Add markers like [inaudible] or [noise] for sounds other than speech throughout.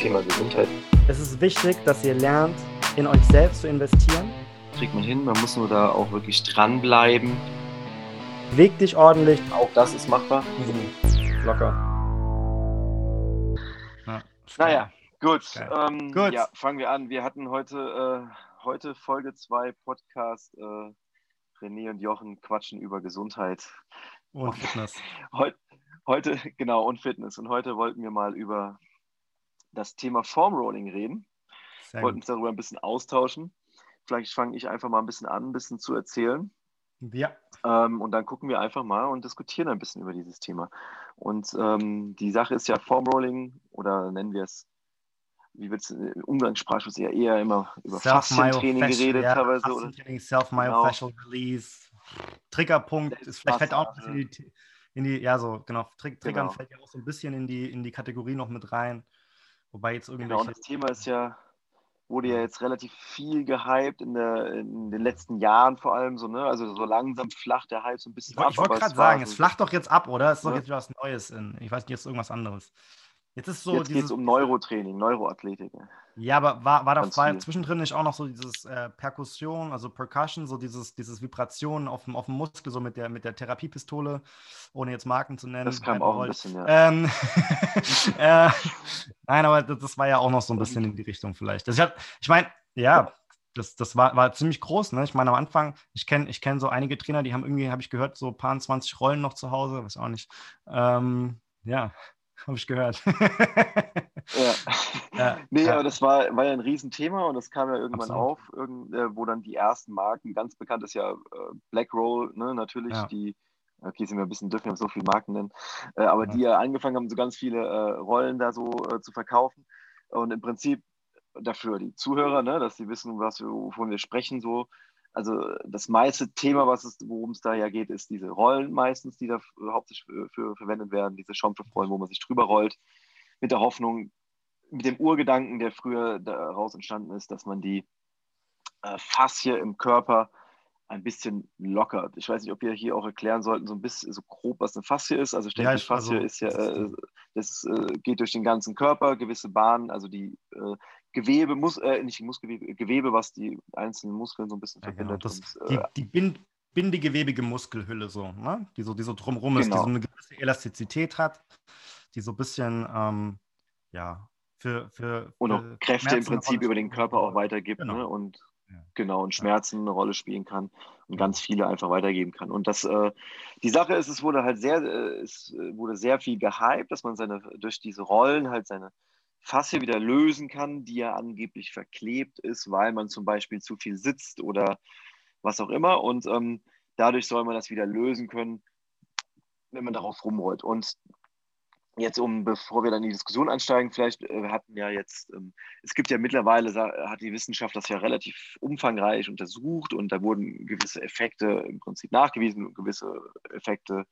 Thema Gesundheit. Es ist wichtig, dass ihr lernt, in euch selbst zu investieren. Kriegt man hin, man muss nur da auch wirklich dranbleiben. Weg dich ordentlich. Auch das ist machbar. Locker. Ja, naja, gut. Ähm, gut. Ja, fangen wir an. Wir hatten heute, äh, heute Folge 2 Podcast. Äh, René und Jochen quatschen über Gesundheit. Und Fitness. Heute, heute, genau, und Fitness. Und heute wollten wir mal über das Thema Formrolling reden. Wir wollten uns darüber ein bisschen austauschen. Vielleicht fange ich einfach mal ein bisschen an, ein bisschen zu erzählen. Ja. Ähm, und dann gucken wir einfach mal und diskutieren ein bisschen über dieses Thema. Und ähm, die Sache ist ja Formrolling oder nennen wir es, wie wird es im Umgangssprachlich eher, eher immer über Faszientraining geredet ja, teilweise. Faszientraining, Self-Myofascial genau. Release. Triggerpunkt ist vielleicht fällt auch ein bisschen in die, in die, ja so, genau, Triggern genau. fällt ja auch so ein bisschen in die, in die Kategorie noch mit rein. Wobei jetzt irgendwie. Genau, und das Thema ist ja, wurde ja jetzt relativ viel gehypt in, der, in den letzten Jahren vor allem so, ne? Also so langsam flacht der Hype so ein bisschen ich, ab. Ich wollte gerade sagen, es flacht doch jetzt ab, oder? Es ist doch jetzt wieder was Neues in. Ich weiß nicht, jetzt irgendwas anderes. Jetzt ist so. Jetzt geht es um Neurotraining, Neuroathletik. Ja, aber war, war da war zwischendrin nicht auch noch so dieses äh, Perkussion, also Percussion, so dieses, dieses Vibrationen auf dem, auf dem Muskel, so mit der, mit der Therapiepistole, ohne jetzt Marken zu nennen. Das kam auch ein bisschen, ja. Ähm, [laughs] äh, nein, aber das, das, war ja auch noch so ein bisschen in die Richtung vielleicht. Das, ich ich meine, ja, das, das war, war ziemlich groß. Ne? Ich meine, am Anfang, ich kenne ich kenn so einige Trainer, die haben irgendwie, habe ich gehört, so ein paar 20 Rollen noch zu Hause, weiß auch nicht. Ähm, ja, [laughs] habe ich gehört. ja. [laughs] ja. [laughs] Nee, ja. aber das war, war ja ein Riesenthema und das kam ja irgendwann Absolut. auf, irgend, äh, wo dann die ersten Marken, ganz bekannt ist ja äh, Black Roll, ne, natürlich, ja. die, okay, sind wir ein bisschen dürfen, wir so viele Marken nennen, äh, aber die ja angefangen haben, so ganz viele äh, Rollen da so äh, zu verkaufen. Und im Prinzip dafür die Zuhörer, ne, dass sie wissen, was wir, wovon wir sprechen, so also das meiste Thema, worum es da ja geht, ist diese Rollen meistens, die da hauptsächlich für, für verwendet werden, diese Schaumstoffrollen, wo man sich drüber rollt, mit der Hoffnung, mit dem Urgedanken, der früher daraus entstanden ist, dass man die äh, Faszie im Körper ein bisschen lockert. Ich weiß nicht, ob wir hier auch erklären sollten, so ein bisschen so grob, was eine Faszie ist. Also ich denke, ja, ich, die Faszie also, ist ja, äh, das äh, geht durch den ganzen Körper, gewisse Bahnen, also die äh, Gewebe, muss, äh, nicht Muskelgewebe, Gewebe, was die einzelnen Muskeln so ein bisschen ja, verbindet. Genau. Das, und, äh, die, die Bind, bindegewebige Muskelhülle so, ne? die so, die so drumherum genau. ist, die so eine gewisse Elastizität hat, die so ein bisschen, ähm, ja, für, für, und auch Kräfte im Prinzip über den Körper auch weitergibt genau. ne? und ja. genau und Schmerzen eine Rolle spielen kann und ganz viele einfach weitergeben kann. Und das, äh, die Sache ist, es wurde halt sehr, äh, es wurde sehr viel gehypt, dass man seine durch diese Rollen halt seine Faszie wieder lösen kann, die ja angeblich verklebt ist, weil man zum Beispiel zu viel sitzt oder was auch immer. Und ähm, dadurch soll man das wieder lösen können, wenn man darauf rumrollt. Und jetzt, um, bevor wir dann in die Diskussion einsteigen, vielleicht äh, hatten ja jetzt, ähm, es gibt ja mittlerweile, hat die Wissenschaft das ja relativ umfangreich untersucht und da wurden gewisse Effekte im Prinzip nachgewiesen und gewisse Effekte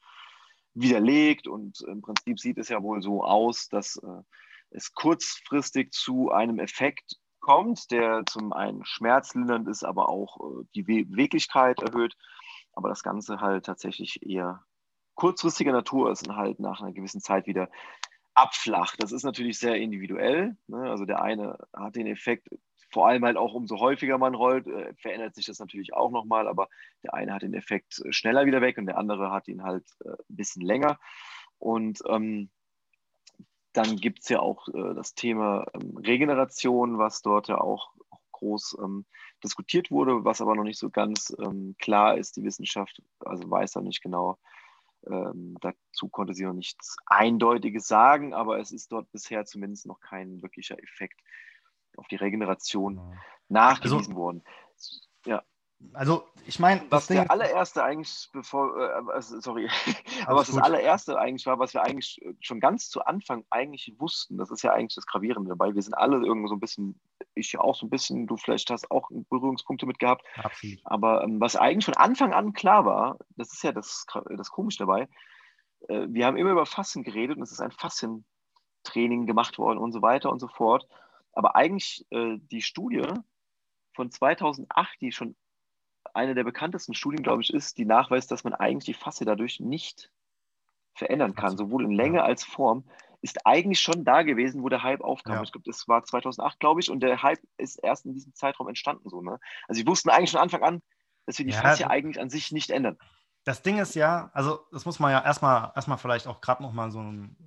widerlegt. Und im Prinzip sieht es ja wohl so aus, dass äh, es kurzfristig zu einem Effekt kommt, der zum einen schmerzlindernd ist, aber auch äh, die Beweglichkeit erhöht, aber das Ganze halt tatsächlich eher kurzfristiger Natur ist und halt nach einer gewissen Zeit wieder abflacht. Das ist natürlich sehr individuell. Ne? Also der eine hat den Effekt, vor allem halt auch umso häufiger man rollt, äh, verändert sich das natürlich auch nochmal, aber der eine hat den Effekt schneller wieder weg und der andere hat ihn halt äh, ein bisschen länger. Und ähm, dann gibt es ja auch äh, das Thema ähm, Regeneration, was dort ja auch groß ähm, diskutiert wurde, was aber noch nicht so ganz ähm, klar ist. Die Wissenschaft also weiß da nicht genau. Ähm, dazu konnte sie noch nichts Eindeutiges sagen, aber es ist dort bisher zumindest noch kein wirklicher Effekt auf die Regeneration genau. nachgewiesen also, worden. Ja. Also, ich meine, was der allererste eigentlich, bevor, äh, sorry, [laughs] aber was das allererste eigentlich war, was wir eigentlich schon ganz zu Anfang eigentlich wussten, das ist ja eigentlich das Gravierende dabei. Wir sind alle irgendwo so ein bisschen, ich auch so ein bisschen, du vielleicht hast auch Berührungspunkte mit gehabt. Absolut. Aber ähm, was eigentlich von Anfang an klar war, das ist ja das, das Komische dabei, äh, wir haben immer über Fassen geredet und es ist ein Fassentraining gemacht worden und so weiter und so fort. Aber eigentlich äh, die Studie von 2008, die schon eine der bekanntesten Studien, glaube ich, ist, die nachweist, dass man eigentlich die Faszie dadurch nicht verändern kann, sowohl in Länge als Form, ist eigentlich schon da gewesen, wo der Hype aufkam. Ja. Ich glaube, das war 2008, glaube ich, und der Hype ist erst in diesem Zeitraum entstanden. So, ne? Also, sie wussten eigentlich von Anfang an, dass wir die ja, Faszie eigentlich an sich nicht ändern. Das Ding ist ja, also das muss man ja erstmal, erstmal vielleicht auch gerade nochmal so,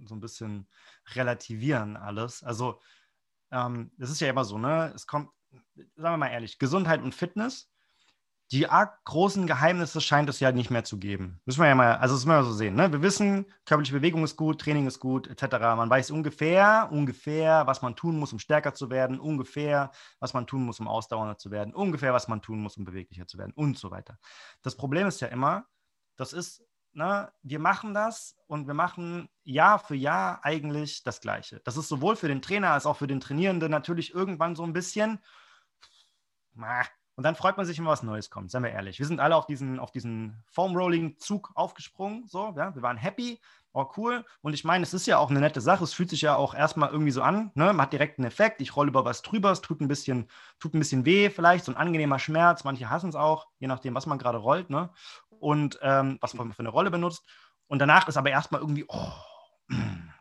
so ein bisschen relativieren alles. Also, ähm, das ist ja immer so, ne? Es kommt, sagen wir mal ehrlich, Gesundheit und Fitness die arg großen Geheimnisse scheint es ja nicht mehr zu geben. Müssen wir ja mal, also das müssen wir so sehen. Ne? Wir wissen, körperliche Bewegung ist gut, Training ist gut, etc. Man weiß ungefähr, ungefähr, was man tun muss, um stärker zu werden, ungefähr, was man tun muss, um ausdauernder zu werden, ungefähr, was man tun muss, um beweglicher zu werden und so weiter. Das Problem ist ja immer, das ist, ne, wir machen das und wir machen Jahr für Jahr eigentlich das Gleiche. Das ist sowohl für den Trainer als auch für den Trainierenden natürlich irgendwann so ein bisschen, und dann freut man sich, wenn was Neues kommt, seien wir ehrlich. Wir sind alle auf diesen, auf diesen Foam-Rolling-Zug aufgesprungen. So, ja, wir waren happy, oh cool. Und ich meine, es ist ja auch eine nette Sache. Es fühlt sich ja auch erstmal irgendwie so an. Ne? Man hat direkt einen Effekt. Ich rolle über was drüber. Es tut ein bisschen, tut ein bisschen weh, vielleicht so ein angenehmer Schmerz. Manche hassen es auch, je nachdem, was man gerade rollt. Ne? Und ähm, was man für eine Rolle benutzt. Und danach ist aber erstmal irgendwie, oh,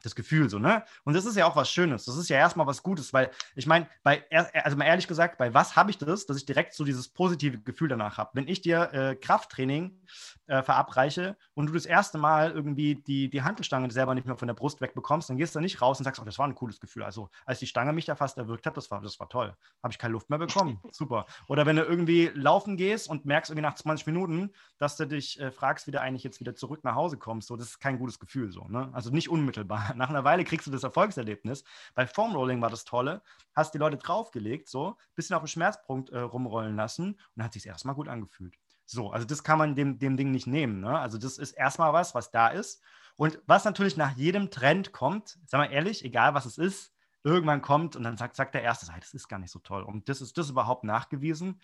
das Gefühl so, ne? Und das ist ja auch was Schönes. Das ist ja erstmal was Gutes, weil ich meine, bei, also mal ehrlich gesagt, bei was habe ich das, dass ich direkt so dieses positive Gefühl danach habe? Wenn ich dir äh, Krafttraining äh, verabreiche und du das erste Mal irgendwie die, die Handelstange selber nicht mehr von der Brust wegbekommst, dann gehst du nicht raus und sagst, oh, das war ein cooles Gefühl. Also, als die Stange mich da fast erwürgt hat, das war, das war toll. Habe ich keine Luft mehr bekommen. [laughs] Super. Oder wenn du irgendwie laufen gehst und merkst irgendwie nach 20 Minuten, dass du dich äh, fragst, wie du eigentlich jetzt wieder zurück nach Hause kommst, so, das ist kein gutes Gefühl, so, ne? Also nicht unmittelbar. Nach einer Weile kriegst du das Erfolgserlebnis. Bei Foam Rolling war das Tolle, hast die Leute draufgelegt, so, bisschen auf den Schmerzpunkt äh, rumrollen lassen und hat sich erstmal gut angefühlt. So, also das kann man dem, dem Ding nicht nehmen. Ne? Also das ist erstmal was, was da ist. Und was natürlich nach jedem Trend kommt, sagen wir ehrlich, egal was es ist, irgendwann kommt und dann sagt, sagt der Erste, das ist gar nicht so toll. Und das ist das überhaupt nachgewiesen.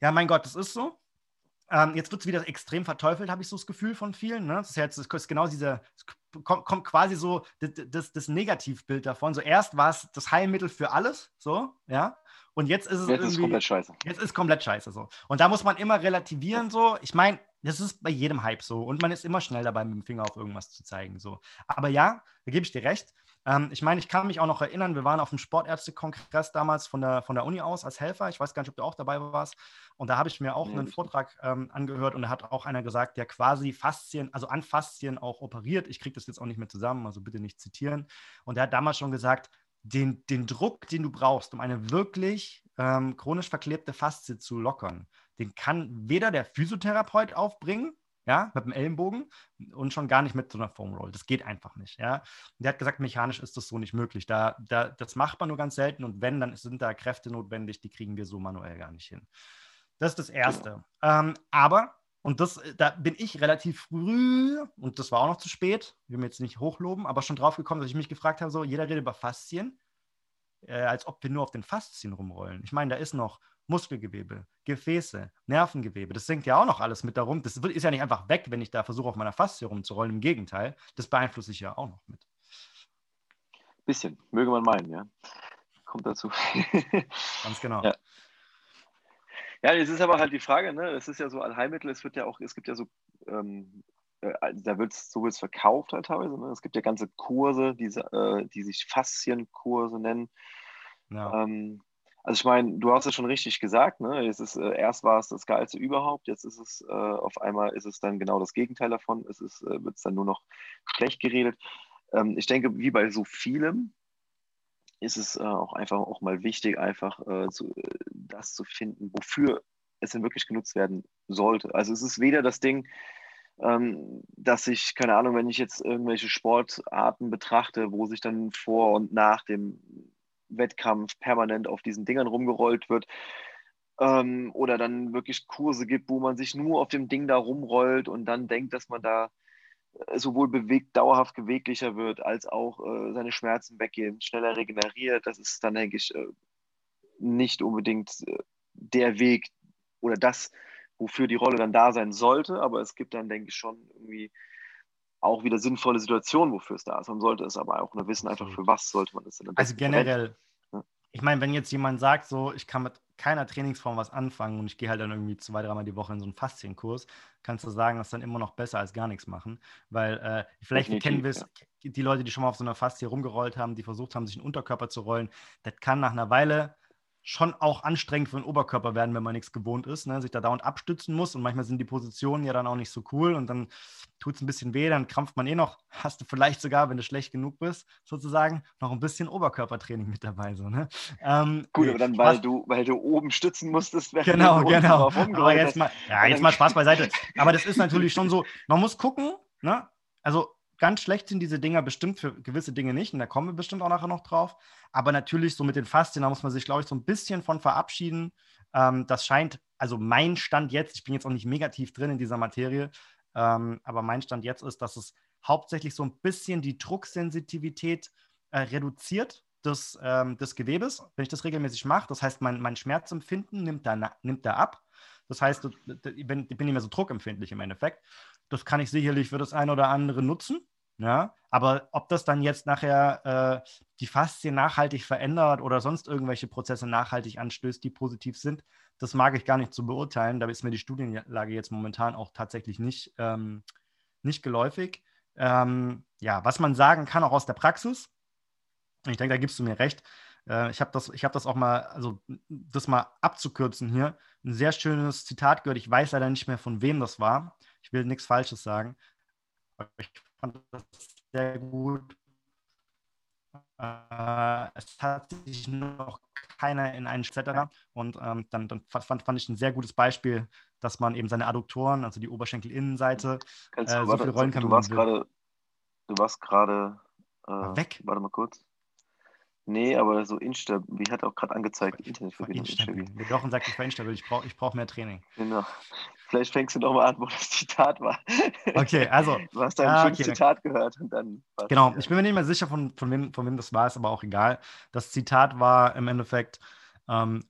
Ja, mein Gott, das ist so. Ähm, jetzt wird es wieder extrem verteufelt, habe ich so das Gefühl von vielen. Ne? Das ist jetzt das ist genau dieser, kommt, kommt, quasi so das, das, das, Negativbild davon. So erst war es das Heilmittel für alles, so, ja. Und jetzt ist es jetzt ist komplett scheiße. Jetzt ist komplett scheiße so. Und da muss man immer relativieren so. Ich meine, das ist bei jedem Hype so und man ist immer schnell dabei, mit dem Finger auf irgendwas zu zeigen so. Aber ja, da gebe ich dir recht. Ähm, ich meine, ich kann mich auch noch erinnern, wir waren auf dem Sportärztekongress damals von der, von der Uni aus als Helfer. Ich weiß gar nicht, ob du auch dabei warst. Und da habe ich mir auch nee, einen Vortrag ähm, angehört und da hat auch einer gesagt, der quasi Faszien, also an Faszien auch operiert. Ich kriege das jetzt auch nicht mehr zusammen, also bitte nicht zitieren. Und der hat damals schon gesagt, den, den Druck, den du brauchst, um eine wirklich ähm, chronisch verklebte Faszie zu lockern, den kann weder der Physiotherapeut aufbringen, ja, mit dem Ellenbogen und schon gar nicht mit so einer Foam Roll. Das geht einfach nicht, ja. Und der hat gesagt, mechanisch ist das so nicht möglich. Da, da, das macht man nur ganz selten und wenn, dann sind da Kräfte notwendig, die kriegen wir so manuell gar nicht hin. Das ist das Erste. Ähm, aber, und das, da bin ich relativ früh, und das war auch noch zu spät, will mir jetzt nicht hochloben, aber schon drauf gekommen, dass ich mich gefragt habe, so, jeder redet über Faszien, äh, als ob wir nur auf den Faszien rumrollen. Ich meine, da ist noch Muskelgewebe, Gefäße, Nervengewebe. Das sinkt ja auch noch alles mit darum. Das ist ja nicht einfach weg, wenn ich da versuche, auf meiner Faszie rumzurollen. Im Gegenteil, das beeinflusse ich ja auch noch mit. Bisschen, möge man meinen, ja. Kommt dazu. [laughs] Ganz genau. Ja. Ja, es ist aber halt die Frage, ne? Es ist ja so Allheilmittel, es wird ja auch, es gibt ja so, ähm, äh, da wird es so wird's verkauft halt teilweise. Ne? Es gibt ja ganze Kurse, diese, äh, die sich Faszienkurse nennen. Ja. Ähm, also ich meine, du hast es schon richtig gesagt, ne? Es ist, äh, erst war es das Geilste überhaupt, jetzt ist es äh, auf einmal ist es dann genau das Gegenteil davon, es äh, wird es dann nur noch schlecht geredet. Ähm, ich denke, wie bei so vielem, ist es äh, auch einfach auch mal wichtig, einfach äh, zu, äh, das zu finden, wofür es denn wirklich genutzt werden sollte. Also es ist weder das Ding, ähm, dass ich, keine Ahnung, wenn ich jetzt irgendwelche Sportarten betrachte, wo sich dann vor und nach dem Wettkampf permanent auf diesen Dingern rumgerollt wird, ähm, oder dann wirklich Kurse gibt, wo man sich nur auf dem Ding da rumrollt und dann denkt, dass man da sowohl bewegt, dauerhaft beweglicher wird, als auch äh, seine Schmerzen weggehen, schneller regeneriert. Das ist dann, denke ich, äh, nicht unbedingt äh, der Weg oder das, wofür die Rolle dann da sein sollte, aber es gibt dann, denke ich, schon irgendwie auch wieder sinnvolle Situationen, wofür es da ist. Man sollte es aber auch nur wissen, einfach für was sollte man es denn Also generell, ja? ich meine, wenn jetzt jemand sagt, so, ich kann mit keiner Trainingsform was anfangen und ich gehe halt dann irgendwie zwei, dreimal die Woche in so einen Faszienkurs, kannst du sagen, das ist dann immer noch besser als gar nichts machen. Weil äh, vielleicht Definitiv, kennen wir es, ja. die Leute, die schon mal auf so einer Faszie rumgerollt haben, die versucht haben, sich einen Unterkörper zu rollen, das kann nach einer Weile schon auch anstrengend für den Oberkörper werden, wenn man nichts gewohnt ist, ne? sich da dauernd abstützen muss und manchmal sind die Positionen ja dann auch nicht so cool und dann tut es ein bisschen weh, dann krampft man eh noch, hast du vielleicht sogar, wenn du schlecht genug bist, sozusagen, noch ein bisschen Oberkörpertraining mit dabei. So, ne? ähm, Gut, aber dann, weil du, weil du oben stützen musstest, genau, [laughs] genau. Aber jetzt mal, ja, jetzt mal [laughs] Spaß beiseite. Aber das ist natürlich schon so, man muss gucken, ne? also ganz schlecht sind diese Dinger bestimmt für gewisse Dinge nicht. Und da kommen wir bestimmt auch nachher noch drauf. Aber natürlich so mit den Faszien, da muss man sich, glaube ich, so ein bisschen von verabschieden. Ähm, das scheint, also mein Stand jetzt, ich bin jetzt auch nicht negativ drin in dieser Materie, ähm, aber mein Stand jetzt ist, dass es hauptsächlich so ein bisschen die Drucksensitivität äh, reduziert des, ähm, des Gewebes, wenn ich das regelmäßig mache. Das heißt, mein, mein Schmerzempfinden nimmt da, nimmt da ab. Das heißt, ich bin, ich bin nicht mehr so druckempfindlich im Endeffekt. Das kann ich sicherlich für das eine oder andere nutzen. Ja, aber ob das dann jetzt nachher äh, die Faszien nachhaltig verändert oder sonst irgendwelche Prozesse nachhaltig anstößt, die positiv sind, das mag ich gar nicht zu beurteilen. Da ist mir die Studienlage jetzt momentan auch tatsächlich nicht, ähm, nicht geläufig. Ähm, ja, was man sagen kann, auch aus der Praxis, ich denke, da gibst du mir recht. Äh, ich habe das, hab das auch mal, also das mal abzukürzen hier, ein sehr schönes Zitat gehört. Ich weiß leider nicht mehr, von wem das war. Ich will nichts Falsches sagen. Aber ich fand das sehr gut. Äh, es hat sich noch keiner in einen Zetterer und ähm, dann, dann fand, fand ich ein sehr gutes Beispiel, dass man eben seine Adduktoren, also die Oberschenkelinnenseite, äh, so warte, viel rollen kann. Du warst gerade, du warst gerade äh, weg. Warte mal kurz. Nee, aber so instabil, wie hat auch gerade angezeigt, Internetverbindung. Instabil. Der Jochen sagt, ich war instabil, ich brauche ich brauch mehr Training. Genau. Vielleicht fängst du doch mal an, wo das Zitat war. Okay, also. [laughs] Du hast ein ah, okay, Zitat gehört und dann. Genau, ich bin mir nicht mehr sicher, von, von, wem, von wem das war, ist aber auch egal. Das Zitat war im Endeffekt, ähm,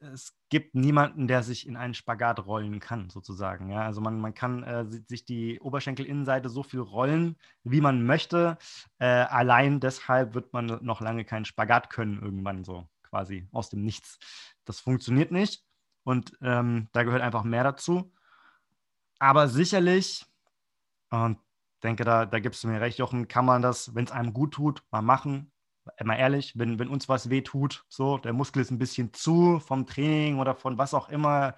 es gibt niemanden, der sich in einen Spagat rollen kann, sozusagen. Ja? Also man, man kann äh, sich die Oberschenkelinnenseite so viel rollen, wie man möchte. Äh, allein deshalb wird man noch lange keinen Spagat können, irgendwann so quasi aus dem Nichts. Das funktioniert nicht und ähm, da gehört einfach mehr dazu. Aber sicherlich, und denke, da, da gibst du mir recht, Jochen, kann man das, wenn es einem gut tut, mal machen mal ehrlich, wenn, wenn uns was wehtut, so, der Muskel ist ein bisschen zu vom Training oder von was auch immer,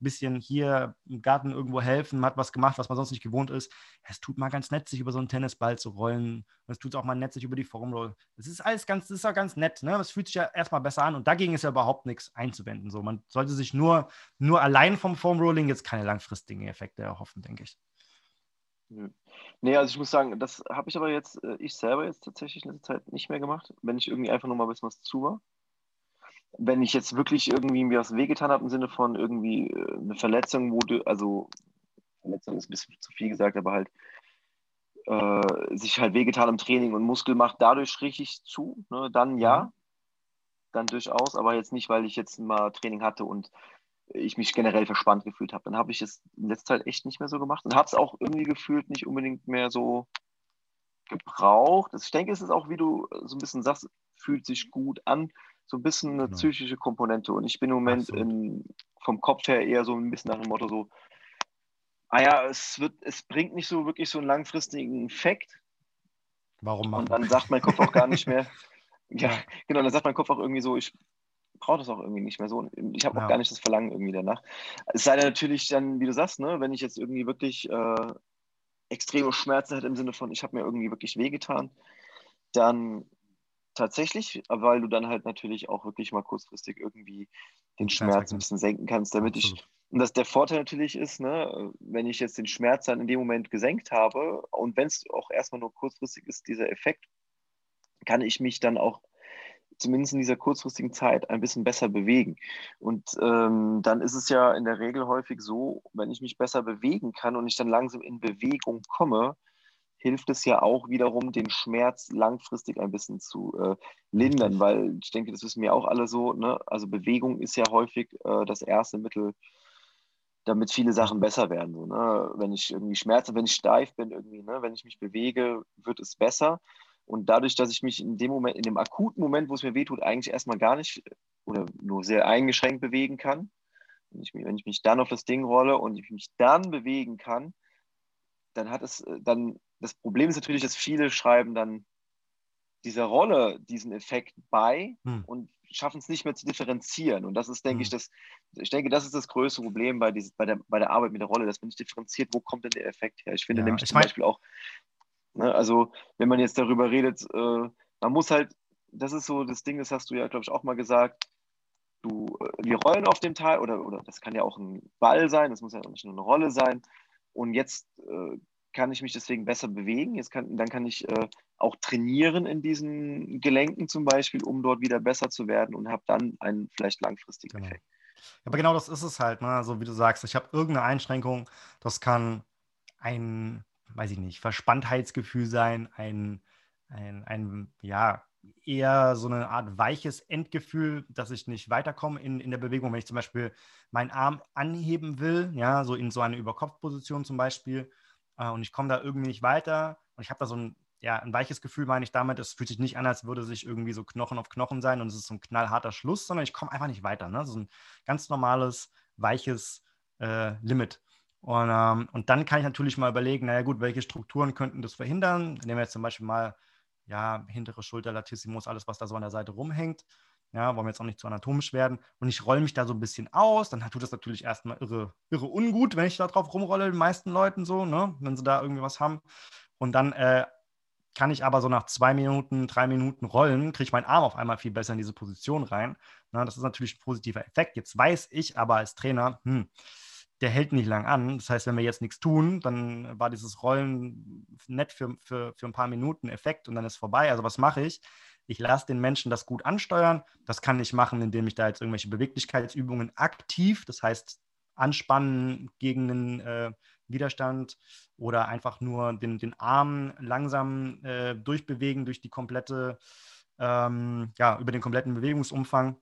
ein bisschen hier im Garten irgendwo helfen, hat was gemacht, was man sonst nicht gewohnt ist. Es tut mal ganz nett, sich über so einen Tennisball zu rollen. Es tut auch mal nett, sich über die Formel. Das ist alles ganz, das ist auch ganz nett. Ne? Das fühlt sich ja erstmal besser an und dagegen ist ja überhaupt nichts einzuwenden. So, man sollte sich nur, nur allein vom Foam jetzt keine langfristigen Effekte erhoffen, denke ich. Nee, also ich muss sagen, das habe ich aber jetzt, äh, ich selber jetzt tatsächlich in letzter Zeit nicht mehr gemacht, wenn ich irgendwie einfach nur mal ein bisschen was zu war. Wenn ich jetzt wirklich irgendwie mir was wehgetan habe im Sinne von irgendwie äh, eine Verletzung, wo du, also Verletzung ist ein bisschen zu viel gesagt, aber halt äh, sich halt wehgetan im Training und Muskel macht dadurch richtig zu, ne, dann ja, mhm. dann durchaus, aber jetzt nicht, weil ich jetzt mal Training hatte und ich mich generell verspannt gefühlt habe. Dann habe ich es in letzter Zeit echt nicht mehr so gemacht und habe es auch irgendwie gefühlt nicht unbedingt mehr so gebraucht. Ich denke, es ist auch, wie du so ein bisschen sagst, fühlt sich gut an, so ein bisschen eine genau. psychische Komponente. Und ich bin im Moment in, vom Kopf her eher so ein bisschen nach dem Motto so, ah ja, es, wird, es bringt nicht so wirklich so einen langfristigen Effekt. Warum machen? Und dann sagt mein Kopf auch gar nicht mehr, [laughs] ja, genau, dann sagt mein Kopf auch irgendwie so, ich brauche das auch irgendwie nicht mehr so. Ich habe auch gar nicht das Verlangen irgendwie danach. Es sei denn natürlich dann, wie du sagst, ne, wenn ich jetzt irgendwie wirklich äh, extreme Schmerzen hätte im Sinne von, ich habe mir irgendwie wirklich wehgetan, dann tatsächlich, weil du dann halt natürlich auch wirklich mal kurzfristig irgendwie den Schmerz ein bisschen senken kannst, damit Absolut. ich, und das der Vorteil natürlich ist, ne, wenn ich jetzt den Schmerz dann in dem Moment gesenkt habe und wenn es auch erstmal nur kurzfristig ist, dieser Effekt, kann ich mich dann auch zumindest in dieser kurzfristigen Zeit ein bisschen besser bewegen. Und ähm, dann ist es ja in der Regel häufig so, wenn ich mich besser bewegen kann und ich dann langsam in Bewegung komme, hilft es ja auch wiederum, den Schmerz langfristig ein bisschen zu äh, lindern, weil ich denke, das wissen wir auch alle so, ne? also Bewegung ist ja häufig äh, das erste Mittel, damit viele Sachen besser werden. So, ne? Wenn ich irgendwie Schmerzen, wenn ich steif bin, irgendwie, ne? wenn ich mich bewege, wird es besser. Und dadurch, dass ich mich in dem Moment, in dem akuten Moment, wo es mir wehtut, eigentlich erstmal gar nicht oder nur sehr eingeschränkt bewegen kann. Wenn ich, wenn ich mich dann auf das Ding rolle und ich mich dann bewegen kann, dann hat es, äh, dann, das Problem ist natürlich, dass viele schreiben dann dieser Rolle diesen Effekt bei hm. und schaffen es nicht mehr zu differenzieren. Und das ist, denke hm. ich, das, ich denke, das ist das größte Problem bei, dieses, bei, der, bei der Arbeit mit der Rolle, dass man nicht differenziert, wo kommt denn der Effekt her. Ich finde ja, nämlich ich zum mein... Beispiel auch, ne, also wenn man jetzt darüber redet, äh, man muss halt, das ist so das Ding, das hast du ja, glaube ich, auch mal gesagt, du, äh, wir rollen auf dem Teil, oder, oder das kann ja auch ein Ball sein, das muss ja nicht nur eine Rolle sein. Und jetzt äh, kann ich mich deswegen besser bewegen. Jetzt kann, dann kann ich äh, auch trainieren in diesen Gelenken zum Beispiel, um dort wieder besser zu werden und habe dann einen vielleicht langfristigen genau. Effekt. Aber genau das ist es halt, ne? Also wie du sagst, ich habe irgendeine Einschränkung, das kann ein, weiß ich nicht, Verspanntheitsgefühl sein, ein, ein, ein ja, eher so eine Art weiches Endgefühl, dass ich nicht weiterkomme in, in der Bewegung. Wenn ich zum Beispiel meinen Arm anheben will, ja, so in so eine Überkopfposition zum Beispiel, äh, und ich komme da irgendwie nicht weiter und ich habe da so ein, ja, ein weiches Gefühl, meine ich damit, es fühlt sich nicht an, als würde sich irgendwie so Knochen auf Knochen sein und es ist so ein knallharter Schluss, sondern ich komme einfach nicht weiter. Ne? So ein ganz normales, weiches äh, Limit. Und, ähm, und dann kann ich natürlich mal überlegen, naja gut, welche Strukturen könnten das verhindern? Nehmen wir jetzt zum Beispiel mal ja, hintere Schulter, Latissimus, alles, was da so an der Seite rumhängt. Ja, wollen wir jetzt auch nicht zu anatomisch werden. Und ich rolle mich da so ein bisschen aus. Dann tut das natürlich erstmal irre, irre ungut, wenn ich da drauf rumrolle, den meisten Leuten so, ne? wenn sie da irgendwie was haben. Und dann äh, kann ich aber so nach zwei Minuten, drei Minuten rollen, kriege ich meinen Arm auf einmal viel besser in diese Position rein. Na, das ist natürlich ein positiver Effekt. Jetzt weiß ich aber als Trainer, hm, der hält nicht lang an. Das heißt, wenn wir jetzt nichts tun, dann war dieses Rollen nett für, für, für ein paar Minuten Effekt und dann ist vorbei. Also was mache ich? Ich lasse den Menschen das gut ansteuern. Das kann ich machen, indem ich da jetzt irgendwelche Beweglichkeitsübungen aktiv, das heißt anspannen gegen einen äh, Widerstand oder einfach nur den, den Arm langsam äh, durchbewegen durch die komplette, ähm, ja, über den kompletten Bewegungsumfang.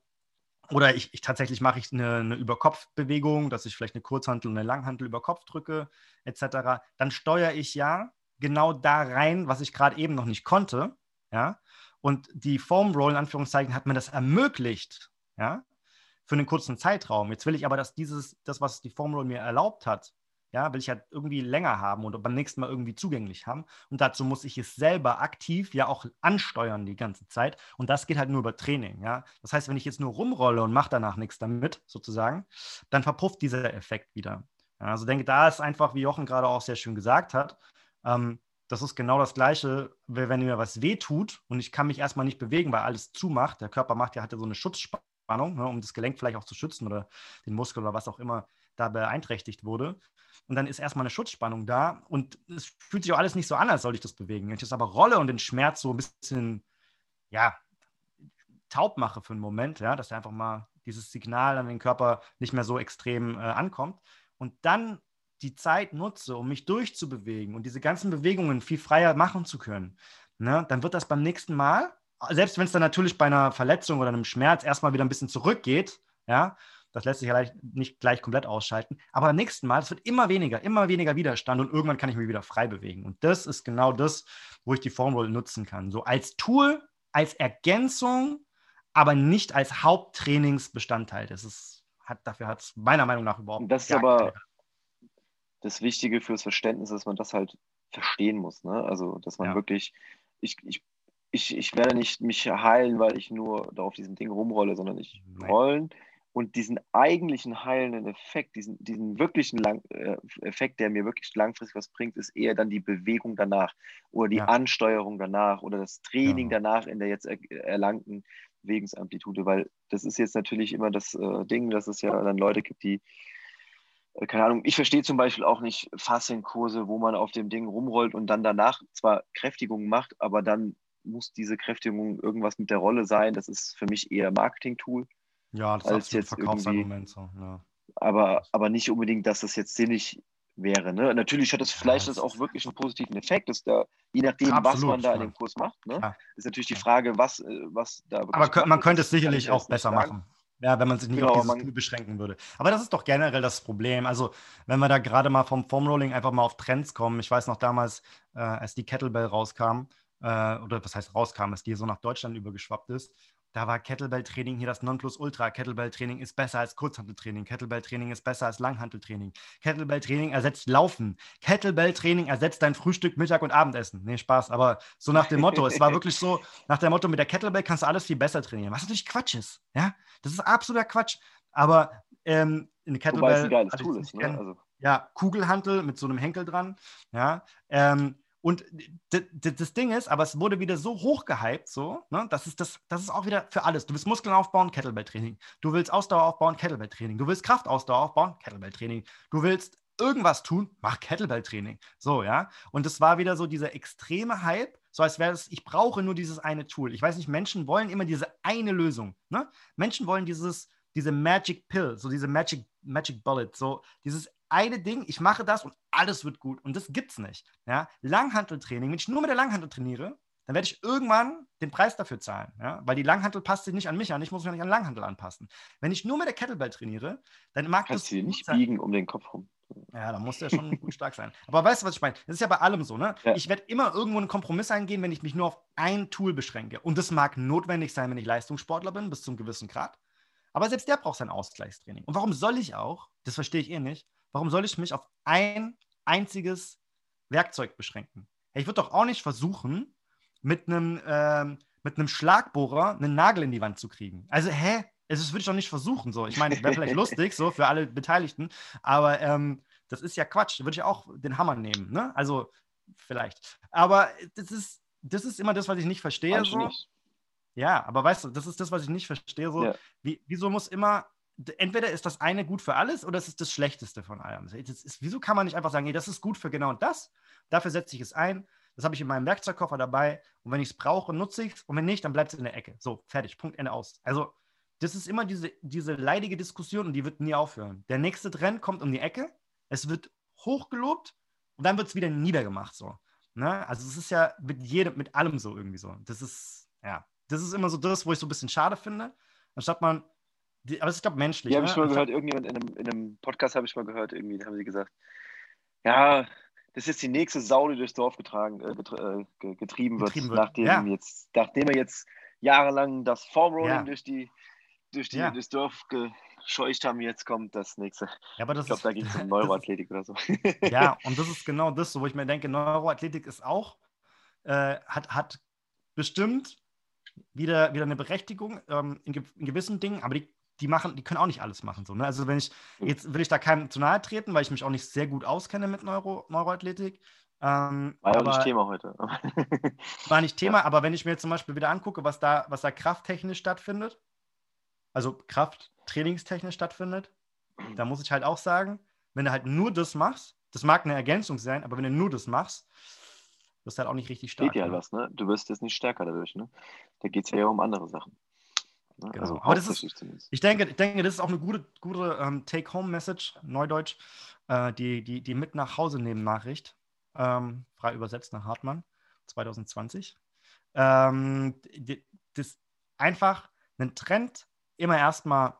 Oder ich, ich tatsächlich mache ich eine, eine Überkopfbewegung, dass ich vielleicht eine Kurzhantel und eine Langhantel über Kopf drücke, etc. Dann steuere ich ja genau da rein, was ich gerade eben noch nicht konnte. Ja, und die Foam Roll, in Anführungszeichen, hat mir das ermöglicht, ja, für einen kurzen Zeitraum. Jetzt will ich aber, dass dieses, das, was die Foam Roll mir erlaubt hat, ja, will ich halt irgendwie länger haben oder beim nächsten Mal irgendwie zugänglich haben. Und dazu muss ich es selber aktiv ja auch ansteuern die ganze Zeit. Und das geht halt nur über Training, ja. Das heißt, wenn ich jetzt nur rumrolle und mache danach nichts damit, sozusagen, dann verpufft dieser Effekt wieder. Ja, also denke, da ist einfach, wie Jochen gerade auch sehr schön gesagt hat, ähm, das ist genau das Gleiche, wenn mir was wehtut und ich kann mich erstmal nicht bewegen, weil alles zumacht. Der Körper macht ja, hat ja so eine Schutzspannung, ne, um das Gelenk vielleicht auch zu schützen oder den Muskel oder was auch immer da beeinträchtigt wurde. Und dann ist erstmal eine Schutzspannung da und es fühlt sich auch alles nicht so an, als soll ich das bewegen. Wenn ich das aber rolle und den Schmerz so ein bisschen, ja, taub mache für einen Moment, ja, dass einfach mal dieses Signal an den Körper nicht mehr so extrem äh, ankommt und dann die Zeit nutze, um mich durchzubewegen und diese ganzen Bewegungen viel freier machen zu können, ne, dann wird das beim nächsten Mal, selbst wenn es dann natürlich bei einer Verletzung oder einem Schmerz erstmal wieder ein bisschen zurückgeht, ja, das lässt sich ja nicht gleich komplett ausschalten. Aber beim nächsten Mal, es wird immer weniger, immer weniger Widerstand und irgendwann kann ich mich wieder frei bewegen. Und das ist genau das, wo ich die Formroll nutzen kann. So als Tool, als Ergänzung, aber nicht als Haupttrainingsbestandteil. Das ist, hat, dafür hat es meiner Meinung nach überhaupt Das ist aber, das Wichtige fürs Verständnis, dass man das halt verstehen muss. Ne? Also, dass man ja. wirklich, ich, ich, ich, ich werde nicht mich heilen, weil ich nur da auf diesem Ding rumrolle, sondern ich rollen und diesen eigentlichen heilenden Effekt, diesen, diesen wirklichen Lang äh, Effekt, der mir wirklich langfristig was bringt, ist eher dann die Bewegung danach oder die ja. Ansteuerung danach oder das Training ja. danach in der jetzt er erlangten Bewegungsamplitude, weil das ist jetzt natürlich immer das äh, Ding, dass es ja dann Leute gibt, die äh, keine Ahnung, ich verstehe zum Beispiel auch nicht Fassing-Kurse, wo man auf dem Ding rumrollt und dann danach zwar Kräftigungen macht, aber dann muss diese Kräftigung irgendwas mit der Rolle sein. Das ist für mich eher Marketing-Tool. Ja, das als ist jetzt Verkaufsargument so. Ja. Aber, aber nicht unbedingt, dass das jetzt sinnig wäre. Ne? Natürlich hat das vielleicht ja, das auch wirklich einen positiven Effekt, dass da, je nachdem, Absolut, was man da ja. in dem Kurs macht, ne? ist natürlich die Frage, was, äh, was da Aber man könnte es sicherlich auch besser machen. Ja, wenn man sich nicht genau, auf dieses Tool beschränken würde. Aber das ist doch generell das Problem. Also, wenn wir da gerade mal vom Foamrolling einfach mal auf Trends kommen. Ich weiß noch damals, äh, als die Kettlebell rauskam, äh, oder was heißt rauskam, als die so nach Deutschland übergeschwappt ist. Da war Kettlebell-Training hier das Nonplusultra. Kettlebell-Training ist besser als Kurzhanteltraining. Kettlebell-Training ist besser als Langhanteltraining. Kettlebell-Training ersetzt Laufen. Kettlebell-Training ersetzt dein Frühstück, Mittag und Abendessen. Nee, Spaß, aber so nach dem Motto. es war wirklich so, nach dem Motto, mit der Kettlebell kannst du alles viel besser trainieren. Was natürlich Quatsch ist. Ja, das ist absoluter Quatsch. Aber ähm, eine Kettlebell. Wobei es ein geiles Tool ist, ne? Also. Ja, Kugelhantel mit so einem Henkel dran. Ja, ähm, und das Ding ist, aber es wurde wieder so hochgehypt, so, ne, das, ist das, das ist auch wieder für alles. Du willst Muskeln aufbauen, Kettlebell-Training. Du willst Ausdauer aufbauen, Kettlebell-Training. Du willst Kraftausdauer aufbauen, Kettlebell-Training. Du willst irgendwas tun, mach Kettlebell-Training. So, ja. Und es war wieder so dieser extreme Hype, so als wäre es, ich brauche nur dieses eine Tool. Ich weiß nicht, Menschen wollen immer diese eine Lösung. Ne? Menschen wollen dieses, diese Magic Pill, so diese Magic, Magic Bullet, so dieses eine Ding, ich mache das und alles wird gut. Und das gibt es nicht. Ja? Langhanteltraining, wenn ich nur mit der Langhantel trainiere, dann werde ich irgendwann den Preis dafür zahlen. Ja? Weil die Langhantel passt sich nicht an mich an, ich muss mich nicht an Langhantel anpassen. Wenn ich nur mit der Kettlebell trainiere, dann mag Kannst das. Kannst du nicht biegen um den Kopf rum. Ja, da muss der schon [laughs] gut stark sein. Aber weißt du, was ich meine? Das ist ja bei allem so, ne? Ja. Ich werde immer irgendwo einen Kompromiss eingehen, wenn ich mich nur auf ein Tool beschränke. Und das mag notwendig sein, wenn ich Leistungssportler bin, bis zum gewissen Grad. Aber selbst der braucht sein Ausgleichstraining. Und warum soll ich auch, das verstehe ich eh nicht, Warum soll ich mich auf ein einziges Werkzeug beschränken? Ich würde doch auch nicht versuchen, mit einem, ähm, mit einem Schlagbohrer einen Nagel in die Wand zu kriegen. Also, hä? Das würde ich doch nicht versuchen. So. Ich meine, wäre vielleicht [laughs] lustig, so für alle Beteiligten, aber ähm, das ist ja Quatsch. Da würde ich auch den Hammer nehmen. Ne? Also, vielleicht. Aber das ist, das ist immer das, was ich nicht verstehe. So. Nicht. Ja, aber weißt du, das ist das, was ich nicht verstehe. So. Ja. Wie, wieso muss immer entweder ist das eine gut für alles oder es ist das Schlechteste von allem. Ist, wieso kann man nicht einfach sagen, hey, das ist gut für genau das, dafür setze ich es ein, das habe ich in meinem Werkzeugkoffer dabei und wenn ich es brauche, nutze ich es und wenn nicht, dann bleibt es in der Ecke. So, fertig, Punkt, Ende aus. Also, das ist immer diese, diese leidige Diskussion und die wird nie aufhören. Der nächste Trend kommt um die Ecke, es wird hochgelobt und dann wird es wieder niedergemacht. So. Ne? Also, es ist ja mit jedem, mit allem so irgendwie so. Das ist, ja, das ist immer so das, wo ich so ein bisschen schade finde. Anstatt man die, aber es ist, glaube menschlich. Ja, habe ne? ich mal gehört, irgendjemand in einem, in einem Podcast habe ich mal gehört, irgendwie, da haben sie gesagt, ja, das ist die nächste Sau, die durchs Dorf getragen, äh, äh getrieben, wird, getrieben wird, nachdem, ja. jetzt, nachdem er jetzt jahrelang das Formrolling ja. durch, die, durch, die, ja. durchs Dorf gescheucht haben, jetzt kommt das nächste. Ja, aber das ich glaube, da geht es um [laughs] Neuroathletik oder so. Ja, und das ist genau das, wo ich mir denke, Neuroathletik ist auch, äh, hat, hat bestimmt wieder, wieder eine Berechtigung ähm, in, in, gewissen Dingen, aber die die machen, die können auch nicht alles machen. So, ne? Also wenn ich, jetzt will ich da keinem zu nahe treten, weil ich mich auch nicht sehr gut auskenne mit Neuro, Neuroathletik. Ähm, war ja nicht Thema heute. [laughs] war nicht Thema, ja. aber wenn ich mir jetzt zum Beispiel wieder angucke, was da, was da krafttechnisch stattfindet, also Krafttrainingstechnisch stattfindet, da muss ich halt auch sagen, wenn du halt nur das machst, das mag eine Ergänzung sein, aber wenn du nur das machst, wirst du halt auch nicht richtig stark. Geht ja halt was, ne? Du wirst jetzt nicht stärker dadurch, ne? Da geht es ja um andere Sachen. Ne? Genau. Also Aber das ist, ich denke, ich denke, das ist auch eine gute, gute ähm, Take-Home-Message, Neudeutsch, äh, die, die, die mit nach Hause nehmen Nachricht, ähm, frei übersetzt nach Hartmann 2020. Ähm, die, das einfach einen Trend immer erstmal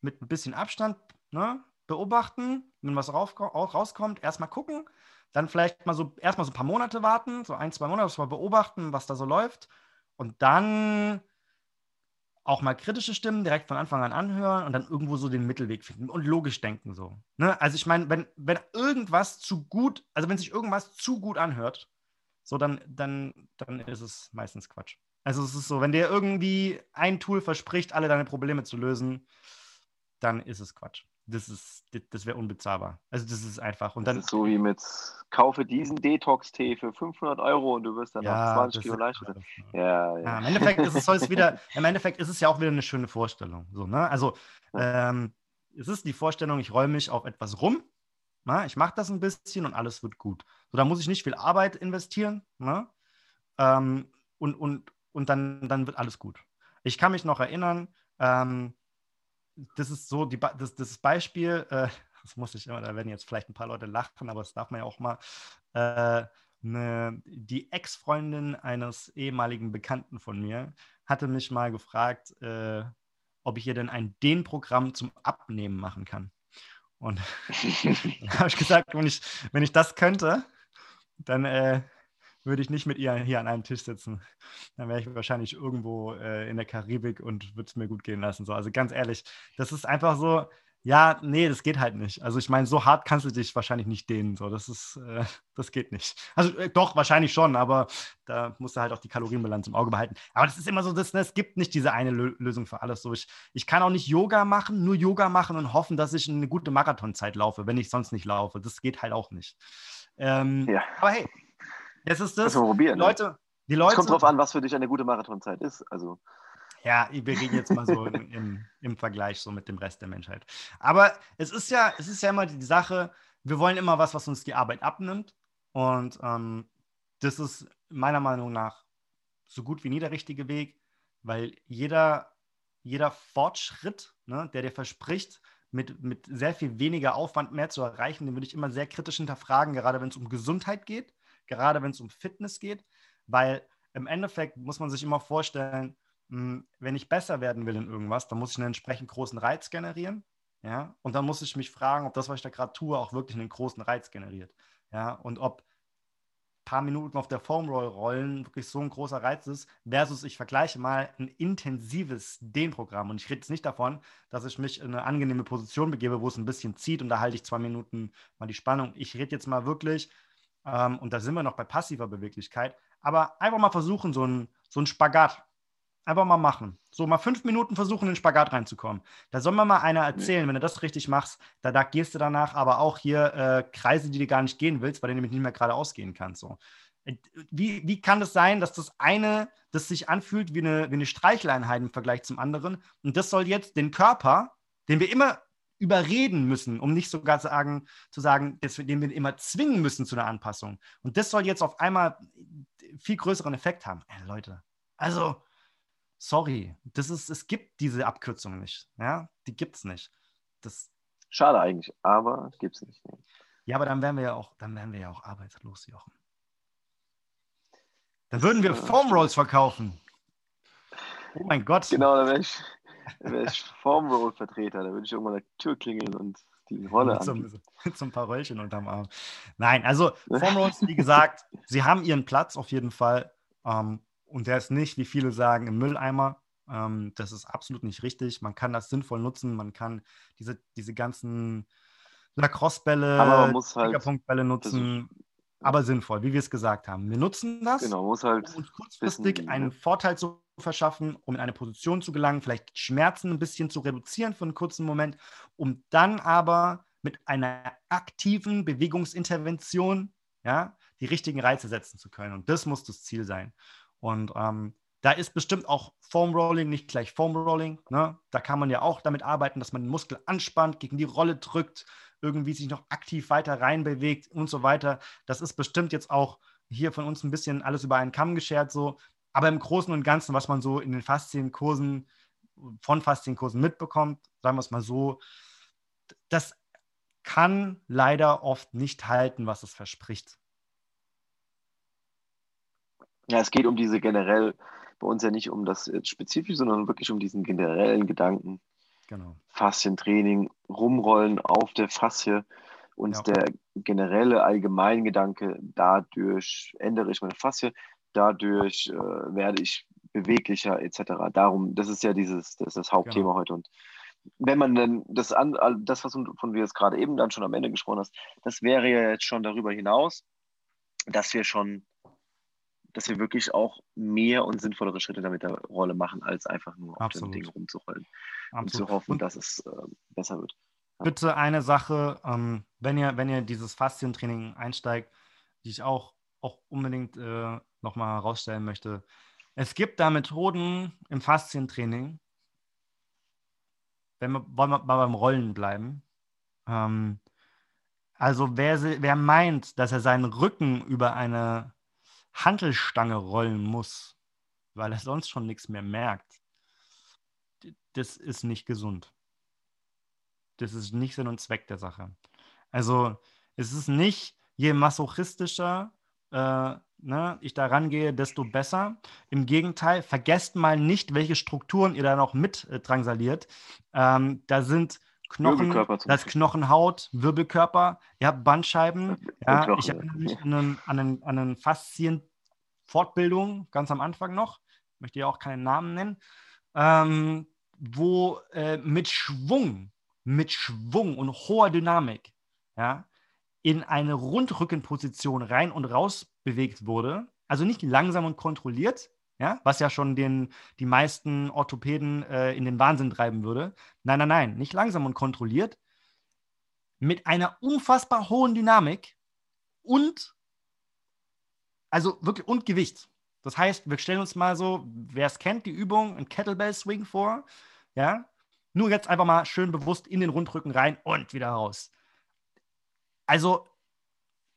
mit ein bisschen Abstand ne, beobachten, wenn was rauskommt, erstmal gucken, dann vielleicht mal so erstmal so ein paar Monate warten, so ein, zwei Monate mal beobachten, was da so läuft und dann auch mal kritische Stimmen direkt von Anfang an anhören und dann irgendwo so den Mittelweg finden und logisch denken so. Ne? Also ich meine, wenn, wenn irgendwas zu gut, also wenn sich irgendwas zu gut anhört, so dann, dann, dann ist es meistens Quatsch. Also es ist so, wenn dir irgendwie ein Tool verspricht, alle deine Probleme zu lösen, dann ist es Quatsch das ist, das wäre unbezahlbar. Also das ist einfach. Und dann, das ist so wie mit, kaufe diesen Detox-Tee für 500 Euro und du wirst dann ja, 20 Kilo leichter. Ja, ja. ja, Im Endeffekt ist es wieder, [laughs] im Endeffekt ist es ja auch wieder eine schöne Vorstellung. So, ne? Also ähm, es ist die Vorstellung, ich räume mich auf etwas rum, na? Ne? ich mache das ein bisschen und alles wird gut. So, da muss ich nicht viel Arbeit investieren ne? ähm, und, und, und dann, dann wird alles gut. Ich kann mich noch erinnern, ähm, das ist so die, das, das Beispiel, äh, [laughs] das muss ich immer, da werden jetzt vielleicht ein paar Leute lachen, aber das darf man ja auch mal. Äh, eine, die Ex-Freundin eines ehemaligen Bekannten von mir hatte mich mal gefragt, äh, ob ich ihr denn ein Dehnprogramm zum Abnehmen machen kann. Und [laughs] dann habe ich gesagt, wenn ich, wenn ich das könnte, dann äh, würde ich nicht mit ihr hier an einem Tisch sitzen. Dann wäre ich wahrscheinlich irgendwo äh, in der Karibik und würde es mir gut gehen lassen. So. Also ganz ehrlich, das ist einfach so, ja, nee, das geht halt nicht. Also ich meine, so hart kannst du dich wahrscheinlich nicht dehnen. So, das ist, äh, [laughs] das geht nicht. Also äh, doch, wahrscheinlich schon, aber da musst du halt auch die Kalorienbilanz im Auge behalten. Aber das ist immer so, das, ne, es gibt nicht diese eine Lö Lösung für alles. So, ich, ich kann auch nicht Yoga machen, nur Yoga machen und hoffen, dass ich eine gute Marathonzeit laufe, wenn ich sonst nicht laufe. Das geht halt auch nicht. Ähm, ja. Aber hey, jetzt ist das. Probieren, ne? Leute, die Leute. Es kommt drauf an, was für dich eine gute Marathonzeit ist. Also. Ja, wir reden jetzt mal so im, im, im, Vergleich so mit dem Rest der Menschheit. Aber es ist ja, es ist ja immer die Sache, wir wollen immer was, was uns die Arbeit abnimmt. Und ähm, das ist meiner Meinung nach so gut wie nie der richtige Weg, weil jeder, jeder Fortschritt, ne, der dir verspricht, mit, mit sehr viel weniger Aufwand mehr zu erreichen, den würde ich immer sehr kritisch hinterfragen, gerade wenn es um Gesundheit geht, gerade wenn es um Fitness geht, weil im Endeffekt muss man sich immer vorstellen, hm, wenn ich besser werden will in irgendwas, dann muss ich einen entsprechend großen Reiz generieren. Ja, und dann muss ich mich fragen, ob das, was ich da gerade tue, auch wirklich einen großen Reiz generiert. Ja, und ob ein paar Minuten auf der Foam Roll rollen wirklich so ein großer Reiz ist, versus ich vergleiche mal ein intensives Dehnprogramm. Und ich rede jetzt nicht davon, dass ich mich in eine angenehme Position begebe, wo es ein bisschen zieht und da halte ich zwei Minuten mal die Spannung. Ich rede jetzt mal wirklich, ähm, und da sind wir noch bei passiver Beweglichkeit, aber einfach mal versuchen, so ein, so ein Spagat Einfach mal machen. So mal fünf Minuten versuchen, in den Spagat reinzukommen. Da soll mir mal einer erzählen, wenn du das richtig machst, da, da gehst du danach aber auch hier äh, Kreise, die du gar nicht gehen willst, weil du nämlich nicht mehr geradeaus gehen kannst. So. Äh, wie, wie kann das sein, dass das eine, das sich anfühlt wie eine, wie eine Streicheleinheit im Vergleich zum anderen und das soll jetzt den Körper, den wir immer überreden müssen, um nicht sogar sagen, zu sagen, dass wir, den wir immer zwingen müssen zu einer Anpassung. Und das soll jetzt auf einmal viel größeren Effekt haben. Ey, Leute, also sorry, das ist, es gibt diese Abkürzung nicht. Ja, die gibt es nicht. Das, Schade eigentlich, aber gibt es nicht. Ja, aber dann wären wir ja auch, dann wären wir ja auch arbeitslos, Jochen. Dann würden wir Foam Rolls verkaufen. Oh mein Gott. Genau, dann wäre ich, wär ich Foam Roll Vertreter. Da würde ich irgendwann an der Tür klingeln und die Rolle so ein [laughs] paar Röllchen unterm Arm. Nein, also Foam Rolls, wie gesagt, [laughs] sie haben ihren Platz auf jeden Fall. Ähm, und der ist nicht, wie viele sagen, im Mülleimer. Ähm, das ist absolut nicht richtig. Man kann das sinnvoll nutzen. Man kann diese, diese ganzen Lacrosse-Bälle, halt, Punktbälle nutzen, aber sinnvoll, wie wir es gesagt haben. Wir nutzen das, genau, muss halt um uns kurzfristig wissen, einen Vorteil zu verschaffen, um in eine Position zu gelangen, vielleicht Schmerzen ein bisschen zu reduzieren für einen kurzen Moment, um dann aber mit einer aktiven Bewegungsintervention ja, die richtigen Reize setzen zu können. Und das muss das Ziel sein. Und ähm, da ist bestimmt auch Foam Rolling nicht gleich Foam Rolling. Ne? Da kann man ja auch damit arbeiten, dass man den Muskel anspannt, gegen die Rolle drückt, irgendwie sich noch aktiv weiter reinbewegt und so weiter. Das ist bestimmt jetzt auch hier von uns ein bisschen alles über einen Kamm geschert so. Aber im Großen und Ganzen, was man so in den Faszienkursen, von Faszienkursen mitbekommt, sagen wir es mal so, das kann leider oft nicht halten, was es verspricht. Ja, es geht um diese generell, bei uns ja nicht um das spezifisch, sondern wirklich um diesen generellen Gedanken. Genau. Faszientraining, rumrollen auf der Faszie und ja. der generelle Allgemeingedanke, dadurch ändere ich meine Faszie, dadurch äh, werde ich beweglicher etc. Darum, das ist ja dieses, das ist das Hauptthema genau. heute. Und wenn man dann das an, das, was von wir jetzt gerade eben dann schon am Ende gesprochen hast, das wäre ja jetzt schon darüber hinaus, dass wir schon dass wir wirklich auch mehr und sinnvollere Schritte damit der Rolle machen, als einfach nur auf dem Ding rumzurollen Absolut. und zu hoffen, dass es äh, besser wird. Ja. Bitte eine Sache, ähm, wenn, ihr, wenn ihr dieses Faszientraining einsteigt, die ich auch, auch unbedingt äh, nochmal herausstellen möchte. Es gibt da Methoden im Faszientraining, wenn wir, wollen wir mal beim Rollen bleiben. Ähm, also wer, wer meint, dass er seinen Rücken über eine Hantelstange rollen muss, weil er sonst schon nichts mehr merkt, das ist nicht gesund. Das ist nicht Sinn und Zweck der Sache. Also es ist nicht, je masochistischer äh, ne, ich da rangehe, desto besser. Im Gegenteil, vergesst mal nicht, welche Strukturen ihr da noch mit äh, drangsaliert. Ähm, da sind Knochen, das Knochenhaut, Wirbelkörper, ihr habt Bandscheiben. Ja, ich erinnere mich an einen, an einen, an einen Faszien Fortbildung, ganz am Anfang noch, möchte ja auch keinen Namen nennen, ähm, wo äh, mit Schwung, mit Schwung und hoher Dynamik, ja, in eine Rundrückenposition rein und raus bewegt wurde. Also nicht langsam und kontrolliert, ja, was ja schon den, die meisten Orthopäden äh, in den Wahnsinn treiben würde. Nein, nein, nein, nicht langsam und kontrolliert, mit einer unfassbar hohen Dynamik und also wirklich und Gewicht. Das heißt, wir stellen uns mal so, wer es kennt, die Übung, ein Kettlebell Swing vor, ja, nur jetzt einfach mal schön bewusst in den Rundrücken rein und wieder raus. Also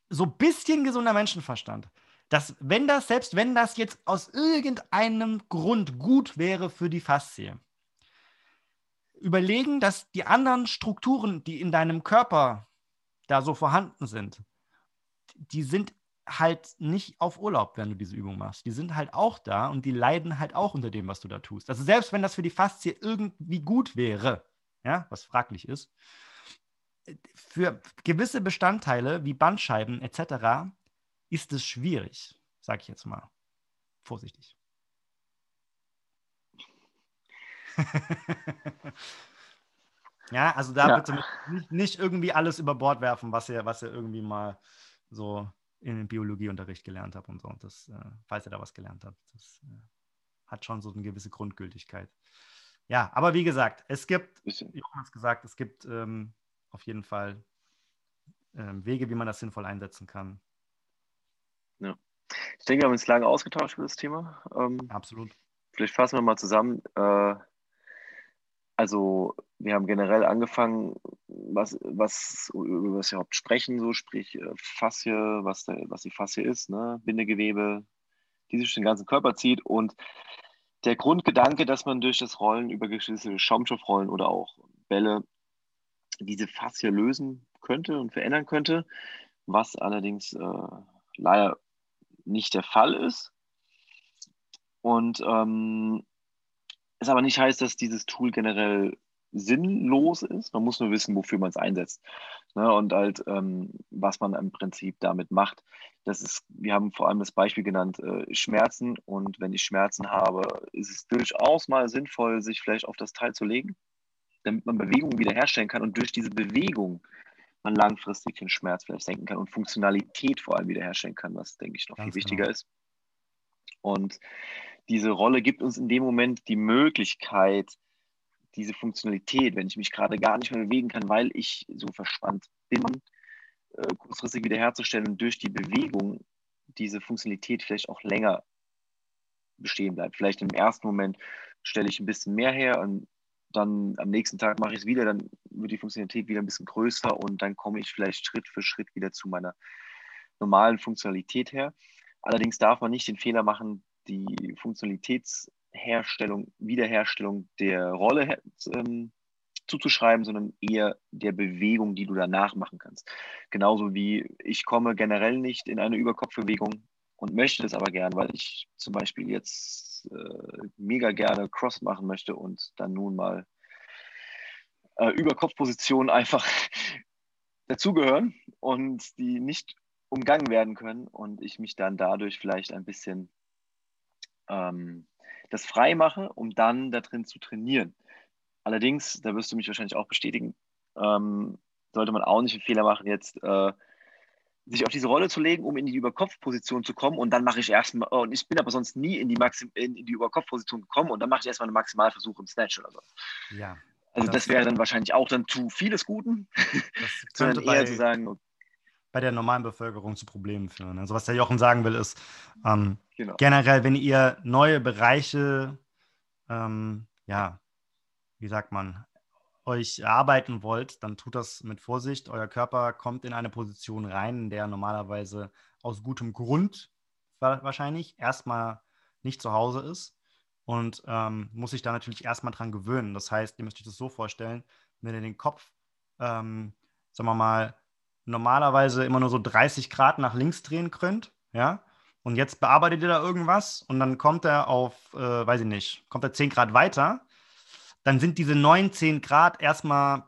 so ein bisschen gesunder Menschenverstand dass wenn das, selbst wenn das jetzt aus irgendeinem Grund gut wäre für die Faszie, überlegen, dass die anderen Strukturen, die in deinem Körper da so vorhanden sind, die sind halt nicht auf Urlaub, wenn du diese Übung machst. Die sind halt auch da und die leiden halt auch unter dem, was du da tust. Also selbst wenn das für die Faszie irgendwie gut wäre, ja, was fraglich ist, für gewisse Bestandteile wie Bandscheiben etc ist es schwierig, sage ich jetzt mal vorsichtig. [laughs] ja, also da ja. bitte nicht, nicht, irgendwie alles über Bord werfen, was ihr, was ihr irgendwie mal so in den Biologieunterricht gelernt habt und so. Und das, äh, falls ihr da was gelernt habt, das äh, hat schon so eine gewisse Grundgültigkeit. Ja, aber wie gesagt, es gibt, Jochen hat es gesagt, es gibt ähm, auf jeden Fall ähm, Wege, wie man das sinnvoll einsetzen kann. Ja. Ich denke, wir haben uns lange ausgetauscht über das Thema. Ähm, Absolut. Vielleicht fassen wir mal zusammen. Äh, also, wir haben generell angefangen, was, was, über was wir überhaupt sprechen, so sprich äh, Faszie, was, der, was die Faszie ist, ne? Bindegewebe, die sich den ganzen Körper zieht und der Grundgedanke, dass man durch das Rollen über gewisse Schaumstoffrollen oder auch Bälle diese Faszie lösen könnte und verändern könnte, was allerdings äh, leider nicht der Fall ist. Und ähm, es aber nicht heißt, dass dieses Tool generell sinnlos ist. Man muss nur wissen, wofür man es einsetzt. Ne? Und halt, ähm, was man im Prinzip damit macht. Das ist, wir haben vor allem das Beispiel genannt, äh, Schmerzen. Und wenn ich Schmerzen habe, ist es durchaus mal sinnvoll, sich vielleicht auf das Teil zu legen, damit man Bewegung wiederherstellen kann. Und durch diese Bewegung man langfristig den Schmerz vielleicht senken kann und Funktionalität vor allem wiederherstellen kann, was, denke ich, noch Ganz viel wichtiger genau. ist. Und diese Rolle gibt uns in dem Moment die Möglichkeit, diese Funktionalität, wenn ich mich gerade gar nicht mehr bewegen kann, weil ich so verspannt bin, äh, kurzfristig wiederherzustellen und durch die Bewegung diese Funktionalität vielleicht auch länger bestehen bleibt. Vielleicht im ersten Moment stelle ich ein bisschen mehr her und dann am nächsten Tag mache ich es wieder, dann wird die Funktionalität wieder ein bisschen größer und dann komme ich vielleicht Schritt für Schritt wieder zu meiner normalen Funktionalität her. Allerdings darf man nicht den Fehler machen, die Funktionalitätsherstellung, Wiederherstellung der Rolle ähm, zuzuschreiben, sondern eher der Bewegung, die du danach machen kannst. Genauso wie ich komme generell nicht in eine Überkopfbewegung und möchte es aber gern, weil ich zum Beispiel jetzt äh, mega gerne Cross machen möchte und dann nun mal äh, über Kopfpositionen einfach [laughs] dazugehören und die nicht umgangen werden können und ich mich dann dadurch vielleicht ein bisschen ähm, das frei mache, um dann da drin zu trainieren. Allerdings, da wirst du mich wahrscheinlich auch bestätigen, ähm, sollte man auch nicht einen Fehler machen, jetzt äh, sich auf diese Rolle zu legen, um in die Überkopfposition zu kommen. Und dann mache ich erstmal, oh, und ich bin aber sonst nie in die, Maxim in, in die Überkopfposition gekommen und dann mache ich erstmal einen Maximalversuch im Snatch oder so. Ja. Also das, das wäre dann wahrscheinlich auch dann zu vieles Guten, [laughs] sondern eher zu sagen, okay, bei der normalen Bevölkerung zu Problemen führen. Also was der Jochen sagen will, ist ähm, genau. generell, wenn ihr neue Bereiche, ähm, ja, wie sagt man, euch erarbeiten wollt, dann tut das mit Vorsicht. Euer Körper kommt in eine Position rein, in der normalerweise aus gutem Grund wahrscheinlich erstmal nicht zu Hause ist und ähm, muss sich da natürlich erstmal dran gewöhnen. Das heißt, ihr müsst euch das so vorstellen, wenn ihr den Kopf, ähm, sagen wir mal, normalerweise immer nur so 30 Grad nach links drehen könnt, ja, und jetzt bearbeitet ihr da irgendwas und dann kommt er auf, äh, weiß ich nicht, kommt er 10 Grad weiter, dann sind diese 19 Grad erstmal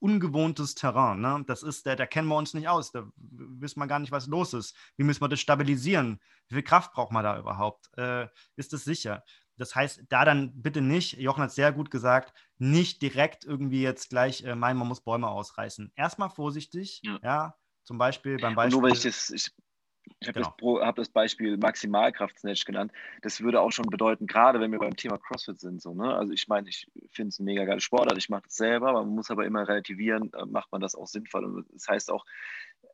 ungewohntes Terrain. Ne? Das ist, da, da kennen wir uns nicht aus. Da wissen wir gar nicht, was los ist. Wie müssen wir das stabilisieren? Wie viel Kraft braucht man da überhaupt? Äh, ist das sicher? Das heißt, da dann bitte nicht, Jochen hat es sehr gut gesagt, nicht direkt irgendwie jetzt gleich äh, meinen, man muss Bäume ausreißen. Erstmal vorsichtig, ja, ja zum Beispiel beim Beispiel. Und nur weil ich das, ich, ich habe genau. das, hab das, Beispiel Maximalkraft-Snatch genannt. Das würde auch schon bedeuten, gerade wenn wir beim Thema CrossFit sind, so, ne? Also ich meine, ich finde es ein mega geiles Sportart, ich mache das selber, man muss aber immer relativieren, äh, macht man das auch sinnvoll. Und das heißt auch,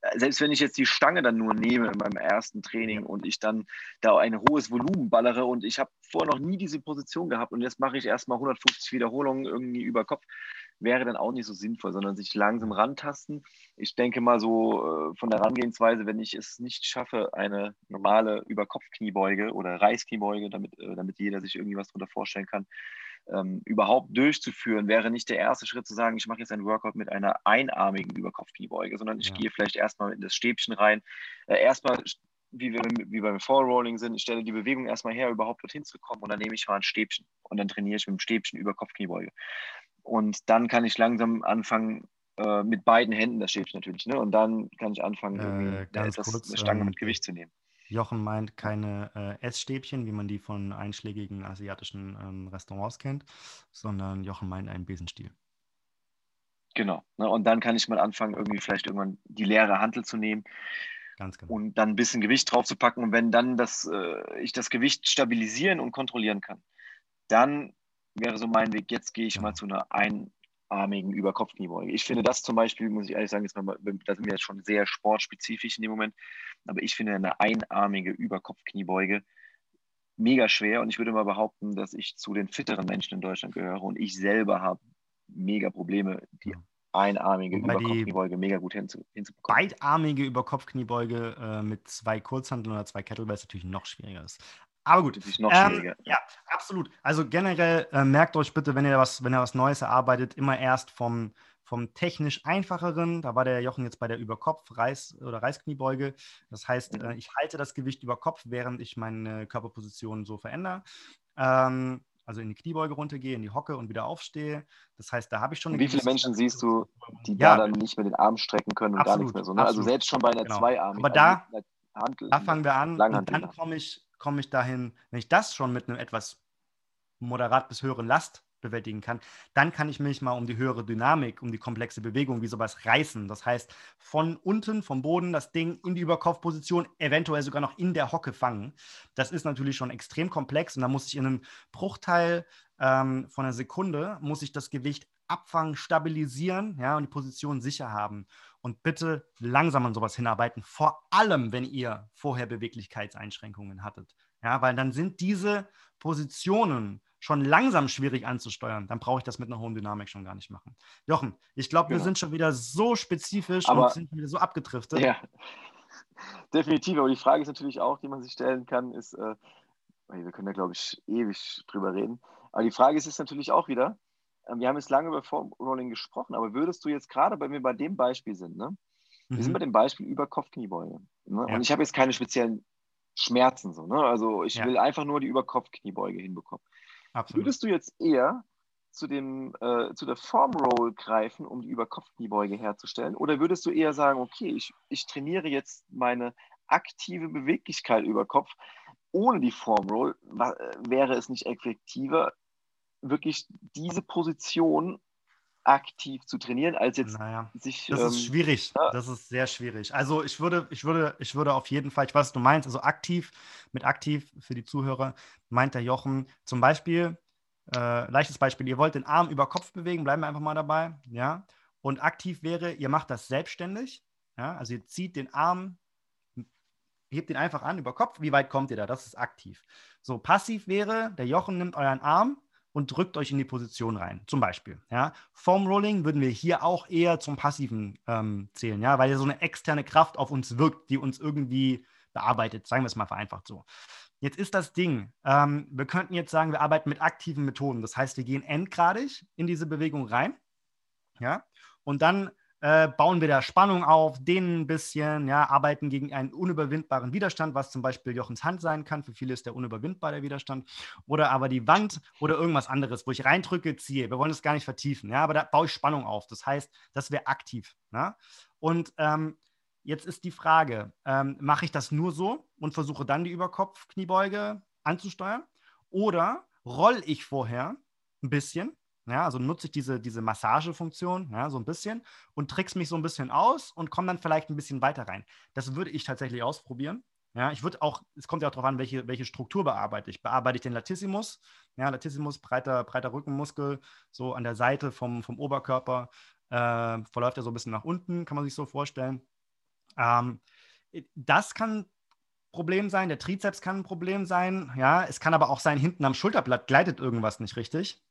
äh, selbst wenn ich jetzt die Stange dann nur nehme in meinem ersten Training und ich dann da ein hohes Volumen ballere und ich habe vorher noch nie diese Position gehabt und jetzt mache ich erstmal 150 Wiederholungen irgendwie über Kopf, wäre dann auch nicht so sinnvoll, sondern sich langsam rantasten. Ich denke mal so äh, von der Herangehensweise, wenn ich es nicht schaffe, eine normale Überkopfkniebeuge oder Reißkniebeuge, damit, äh, damit jeder sich irgendwie was darunter vorstellen kann, ähm, überhaupt durchzuführen, wäre nicht der erste Schritt zu sagen, ich mache jetzt einen Workout mit einer einarmigen Überkopfkniebeuge, sondern ich ja. gehe vielleicht erstmal in das Stäbchen rein. Äh, erstmal wie wir wie beim Fallrolling sind, ich stelle die Bewegung erstmal her, überhaupt dorthin zu kommen und dann nehme ich mal ein Stäbchen und dann trainiere ich mit dem Stäbchen über Kopfkniebeuge. Und dann kann ich langsam anfangen, äh, mit beiden Händen das Stäbchen natürlich, ne? Und dann kann ich anfangen, äh, ganz etwas, kurz, eine Stange ähm, mit Gewicht zu nehmen. Jochen meint keine äh, Essstäbchen, wie man die von einschlägigen asiatischen ähm, Restaurants kennt, sondern Jochen meint einen Besenstiel. Genau. Ne? Und dann kann ich mal anfangen, irgendwie vielleicht irgendwann die leere Hantel zu nehmen. Ganz genau. Und dann ein bisschen Gewicht drauf zu packen. Und wenn dann das, äh, ich das Gewicht stabilisieren und kontrollieren kann, dann wäre so mein Weg, jetzt gehe ich mal zu einer einarmigen Überkopfkniebeuge. Ich finde das zum Beispiel, muss ich ehrlich sagen, ist mal, da sind wir jetzt schon sehr sportspezifisch in dem Moment, aber ich finde eine einarmige Überkopfkniebeuge mega schwer und ich würde mal behaupten, dass ich zu den fitteren Menschen in Deutschland gehöre und ich selber habe mega Probleme, die einarmige Überkopfkniebeuge mega gut hinzubekommen. Beidarmige Überkopfkniebeuge äh, mit zwei Kurzhanteln oder zwei Kettlebells natürlich noch schwieriger ist. Aber gut. Das ist noch ähm. Ja, absolut. Also generell äh, merkt euch bitte, wenn ihr was, wenn ihr was Neues erarbeitet, immer erst vom, vom technisch einfacheren. Da war der Jochen jetzt bei der Überkopf-Reiß- oder Reißkniebeuge. Das heißt, äh, ich halte das Gewicht über Kopf, während ich meine Körperposition so verändere. Ähm, also in die Kniebeuge runtergehe, in die Hocke und wieder aufstehe. Das heißt, da habe ich schon. Wie viele Menschen siehst du, die ja, da dann nicht mehr den Arm strecken können und absolut, gar nichts mehr so? Ne? Also selbst schon bei einer genau. Zweiarmigen. Aber da, Handel, da fangen wir an und dann komme ich komme ich dahin, wenn ich das schon mit einem etwas moderat bis höheren Last bewältigen kann, dann kann ich mich mal um die höhere Dynamik, um die komplexe Bewegung, wie sowas reißen. Das heißt, von unten, vom Boden das Ding in die Überkopfposition, eventuell sogar noch in der Hocke fangen. Das ist natürlich schon extrem komplex und da muss ich in einem Bruchteil ähm, von einer Sekunde, muss ich das Gewicht abfangen, stabilisieren ja, und die Position sicher haben. Und bitte langsam an sowas hinarbeiten, vor allem, wenn ihr vorher Beweglichkeitseinschränkungen hattet. Ja, weil dann sind diese Positionen schon langsam schwierig anzusteuern. Dann brauche ich das mit einer hohen Dynamik schon gar nicht machen. Jochen, ich glaube, genau. wir sind schon wieder so spezifisch aber, und sind wieder so abgedriftet. Ja, [laughs] definitiv. Aber die Frage ist natürlich auch, die man sich stellen kann, ist, äh, wir können da, glaube ich, ewig drüber reden. Aber die Frage ist, ist natürlich auch wieder, wir haben jetzt lange über Formrolling gesprochen, aber würdest du jetzt gerade, wenn wir bei dem Beispiel sind, ne? Wir mhm. sind bei dem Beispiel über Kopfkniebeuge. Ne? Ja. Und ich habe jetzt keine speziellen Schmerzen, so, ne? Also ich ja. will einfach nur die Überkopfkniebeuge hinbekommen. Absolut. Würdest du jetzt eher zu, dem, äh, zu der Formroll greifen, um die Überkopfkniebeuge herzustellen? Oder würdest du eher sagen, okay, ich, ich trainiere jetzt meine aktive Beweglichkeit über Kopf, ohne die Formroll, wäre es nicht effektiver, wirklich diese Position aktiv zu trainieren, als jetzt naja, sich. Das ähm, ist schwierig. Ja. Das ist sehr schwierig. Also ich würde, ich würde, ich würde auf jeden Fall, ich weiß, was du meinst, also aktiv, mit aktiv für die Zuhörer, meint der Jochen zum Beispiel, äh, leichtes Beispiel, ihr wollt den Arm über Kopf bewegen, bleiben wir einfach mal dabei, ja. Und aktiv wäre, ihr macht das selbstständig, ja, also ihr zieht den Arm, hebt ihn einfach an über Kopf, wie weit kommt ihr da? Das ist aktiv. So, passiv wäre, der Jochen nimmt euren Arm, und drückt euch in die Position rein, zum Beispiel. Ja. Foam Rolling würden wir hier auch eher zum Passiven ähm, zählen, ja, weil ja so eine externe Kraft auf uns wirkt, die uns irgendwie bearbeitet, sagen wir es mal vereinfacht so. Jetzt ist das Ding, ähm, wir könnten jetzt sagen, wir arbeiten mit aktiven Methoden. Das heißt, wir gehen endgradig in diese Bewegung rein, ja, und dann äh, bauen wir da Spannung auf, dehnen ein bisschen, ja, arbeiten gegen einen unüberwindbaren Widerstand, was zum Beispiel Jochens Hand sein kann. Für viele ist der unüberwindbar, der Widerstand. Oder aber die Wand oder irgendwas anderes, wo ich reindrücke, ziehe. Wir wollen das gar nicht vertiefen, ja, aber da baue ich Spannung auf. Das heißt, das wäre aktiv. Ja? Und ähm, Jetzt ist die Frage, ähm, mache ich das nur so und versuche dann die Überkopf-Kniebeuge anzusteuern? Oder roll ich vorher ein bisschen, ja, also nutze ich diese, diese Massagefunktion, ja, so ein bisschen und trick's mich so ein bisschen aus und komme dann vielleicht ein bisschen weiter rein. Das würde ich tatsächlich ausprobieren. Ja, ich würde auch, es kommt ja auch darauf an, welche, welche Struktur bearbeite ich. Bearbeite ich den Latissimus? Ja, Latissimus, breiter, breiter Rückenmuskel, so an der Seite vom, vom Oberkörper, äh, verläuft er so ein bisschen nach unten, kann man sich so vorstellen. Ähm, das kann ein Problem sein, der Trizeps kann ein Problem sein, ja, es kann aber auch sein, hinten am Schulterblatt gleitet irgendwas nicht richtig.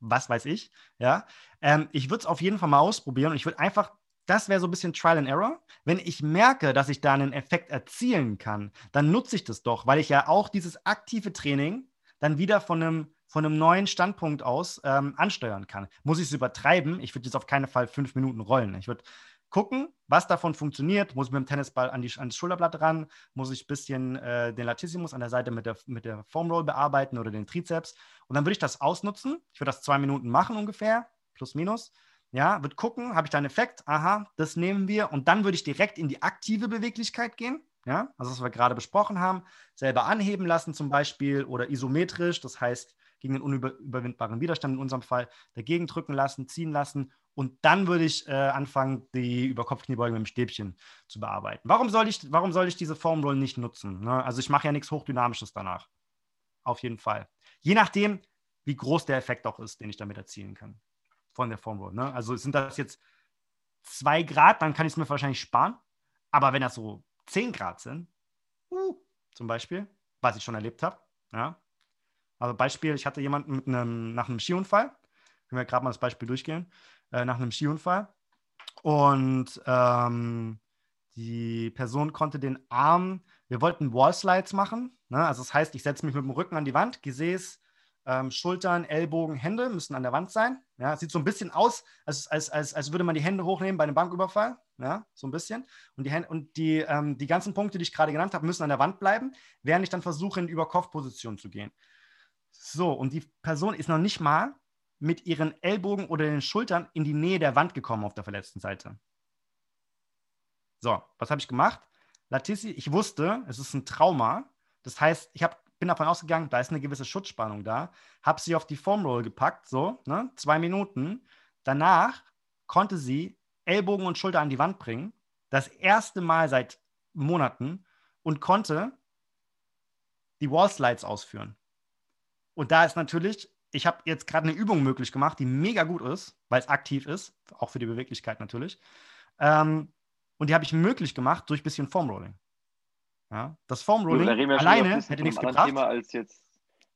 Was weiß ich, ja. Ähm, ich würde es auf jeden Fall mal ausprobieren und ich würde einfach das wäre so ein bisschen Trial and Error. Wenn ich merke, dass ich da einen Effekt erzielen kann, dann nutze ich das doch, weil ich ja auch dieses aktive Training dann wieder von einem, von einem neuen Standpunkt aus ähm, ansteuern kann. Muss ich es übertreiben? Ich würde jetzt auf keinen Fall fünf Minuten rollen. Ich würde gucken, was davon funktioniert. Muss ich mit dem Tennisball an die, ans Schulterblatt ran? Muss ich ein bisschen äh, den Latissimus an der Seite mit der, mit der Foam Roll bearbeiten oder den Trizeps? Und dann würde ich das ausnutzen. Ich würde das zwei Minuten machen ungefähr, plus minus. Ja, wird gucken, habe ich da einen Effekt? Aha, das nehmen wir. Und dann würde ich direkt in die aktive Beweglichkeit gehen. Ja, also was wir gerade besprochen haben, selber anheben lassen zum Beispiel oder isometrisch, das heißt gegen den unüberwindbaren Widerstand in unserem Fall dagegen drücken lassen, ziehen lassen und dann würde ich äh, anfangen, die Überkopfkniebeuge mit dem Stäbchen zu bearbeiten. Warum soll ich, warum soll ich diese Formroll nicht nutzen? Ne? Also ich mache ja nichts Hochdynamisches danach. Auf jeden Fall. Je nachdem, wie groß der Effekt auch ist, den ich damit erzielen kann von der Formroll. Ne? Also sind das jetzt zwei Grad, dann kann ich es mir wahrscheinlich sparen. Aber wenn das so zehn Grad sind, uh, zum Beispiel, was ich schon erlebt habe, ja. Also Beispiel, ich hatte jemanden mit einem, nach einem Skiunfall, können wir gerade mal das Beispiel durchgehen, äh, nach einem Skiunfall. Und ähm, die Person konnte den Arm, wir wollten Wallslides machen. Ne? Also das heißt, ich setze mich mit dem Rücken an die Wand, Gesäß ähm, Schultern, Ellbogen, Hände müssen an der Wand sein. Ja, sieht so ein bisschen aus, als, als, als, als würde man die Hände hochnehmen bei einem Banküberfall. Ja, so ein bisschen. Und die, Hände, und die, ähm, die ganzen Punkte, die ich gerade genannt habe, müssen an der Wand bleiben, während ich dann versuche, in Überkopfposition zu gehen. So, und die Person ist noch nicht mal mit ihren Ellbogen oder den Schultern in die Nähe der Wand gekommen auf der verletzten Seite. So, was habe ich gemacht? Latissi, ich wusste, es ist ein Trauma. Das heißt, ich habe bin davon ausgegangen, da ist eine gewisse Schutzspannung da, habe sie auf die Foam gepackt, so, ne, zwei Minuten. Danach konnte sie Ellbogen und Schulter an die Wand bringen, das erste Mal seit Monaten und konnte die Wallslides ausführen. Und da ist natürlich, ich habe jetzt gerade eine Übung möglich gemacht, die mega gut ist, weil es aktiv ist, auch für die Beweglichkeit natürlich. Ähm, und die habe ich möglich gemacht durch ein bisschen Foamrolling. Ja, das Foam Rolling alleine hätte nichts gebracht.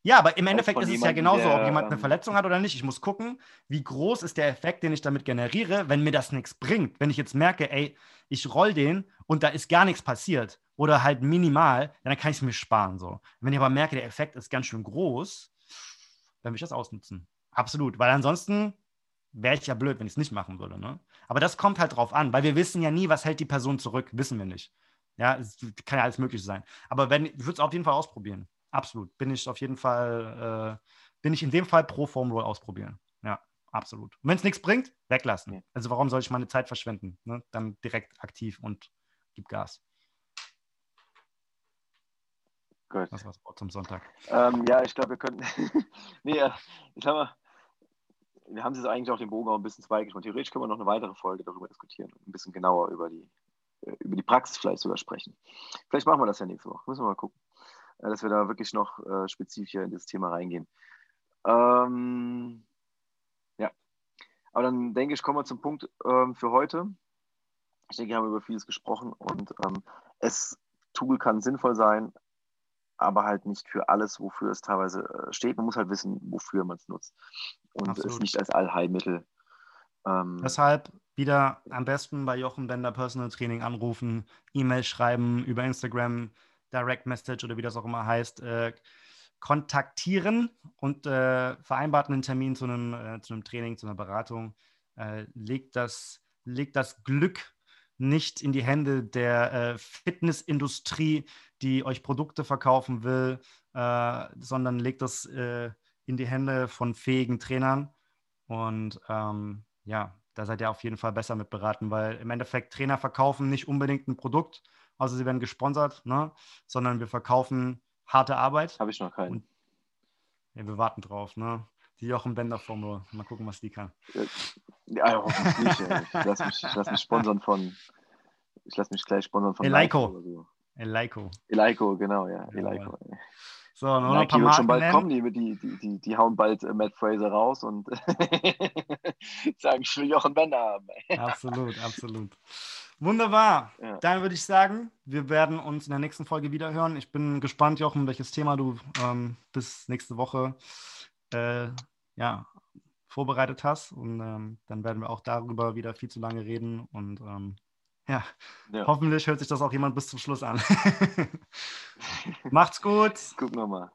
Ja, aber im Endeffekt ist es ja genauso, der, ob jemand eine ähm, Verletzung hat oder nicht. Ich muss gucken, wie groß ist der Effekt, den ich damit generiere, wenn mir das nichts bringt. Wenn ich jetzt merke, ey, ich roll den und da ist gar nichts passiert oder halt minimal, dann kann ich es mir sparen. So. Wenn ich aber merke, der Effekt ist ganz schön groß, dann will ich das ausnutzen. Absolut, weil ansonsten wäre ich ja blöd, wenn ich es nicht machen würde. Ne? Aber das kommt halt drauf an, weil wir wissen ja nie, was hält die Person zurück, wissen wir nicht. Ja, es kann ja alles Mögliche sein. Aber wenn, ich würde es auf jeden Fall ausprobieren. Absolut. Bin ich auf jeden Fall, äh, bin ich in dem Fall pro Foam Roll ausprobieren. Ja, absolut. Und wenn es nichts bringt, weglassen. Ja. Also warum soll ich meine Zeit verschwenden? Ne? Dann direkt aktiv und gib Gas. Gut. Das war's zum Sonntag. Ähm, ja, ich glaube, wir könnten. [laughs] nee, ich glaube, wir haben jetzt eigentlich auch den Bogen auch ein bisschen zweigespannt. Theoretisch können wir noch eine weitere Folge darüber diskutieren, ein bisschen genauer über die äh, über die Praxis vielleicht sogar sprechen. Vielleicht machen wir das ja nächste Woche. Müssen wir mal gucken, äh, dass wir da wirklich noch äh, spezifischer in das Thema reingehen. Ähm, ja, aber dann denke ich, kommen wir zum Punkt ähm, für heute. Ich denke, wir haben über vieles gesprochen und ähm, es Tool kann sinnvoll sein, aber halt nicht für alles, wofür es teilweise äh, steht. Man muss halt wissen, wofür man es nutzt und Absolut. es nicht als Allheilmittel. Ähm, Deshalb wieder am besten bei Jochen Bender Personal Training anrufen, E-Mail schreiben, über Instagram, Direct Message oder wie das auch immer heißt, äh, kontaktieren und äh, vereinbart einen Termin zu einem, äh, zu einem Training, zu einer Beratung. Äh, legt, das, legt das Glück nicht in die Hände der äh, Fitnessindustrie, die euch Produkte verkaufen will, äh, sondern legt das äh, in die Hände von fähigen Trainern. Und ähm, ja, da seid ihr auf jeden Fall besser mit beraten, weil im Endeffekt Trainer verkaufen nicht unbedingt ein Produkt, außer sie werden gesponsert, ne? sondern wir verkaufen harte Arbeit. Habe ich noch keinen. Und, ja, wir warten drauf. Ne? Die Jochen Bender Formel. Mal gucken, was die kann. Ja, hoffentlich nicht. Ich lasse mich, lass mich sponsern von. Ich lasse mich gleich sponsern von Eleiko. So. Eleiko. Eleiko, genau, ja. ja Eleiko. So, noch ein paar wird schon bald nennen. kommen, die, die, die, die, die hauen bald äh, Matt Fraser raus und [laughs] sagen, ich will Jochen Bender haben. absolut, absolut. Wunderbar. Ja. Dann würde ich sagen, wir werden uns in der nächsten Folge wieder hören. Ich bin gespannt, Jochen, welches Thema du ähm, bis nächste Woche äh, ja, vorbereitet hast. Und ähm, dann werden wir auch darüber wieder viel zu lange reden. Und ähm, ja, ja, hoffentlich hört sich das auch jemand bis zum Schluss an. [laughs] Macht's gut. Gucken wir mal.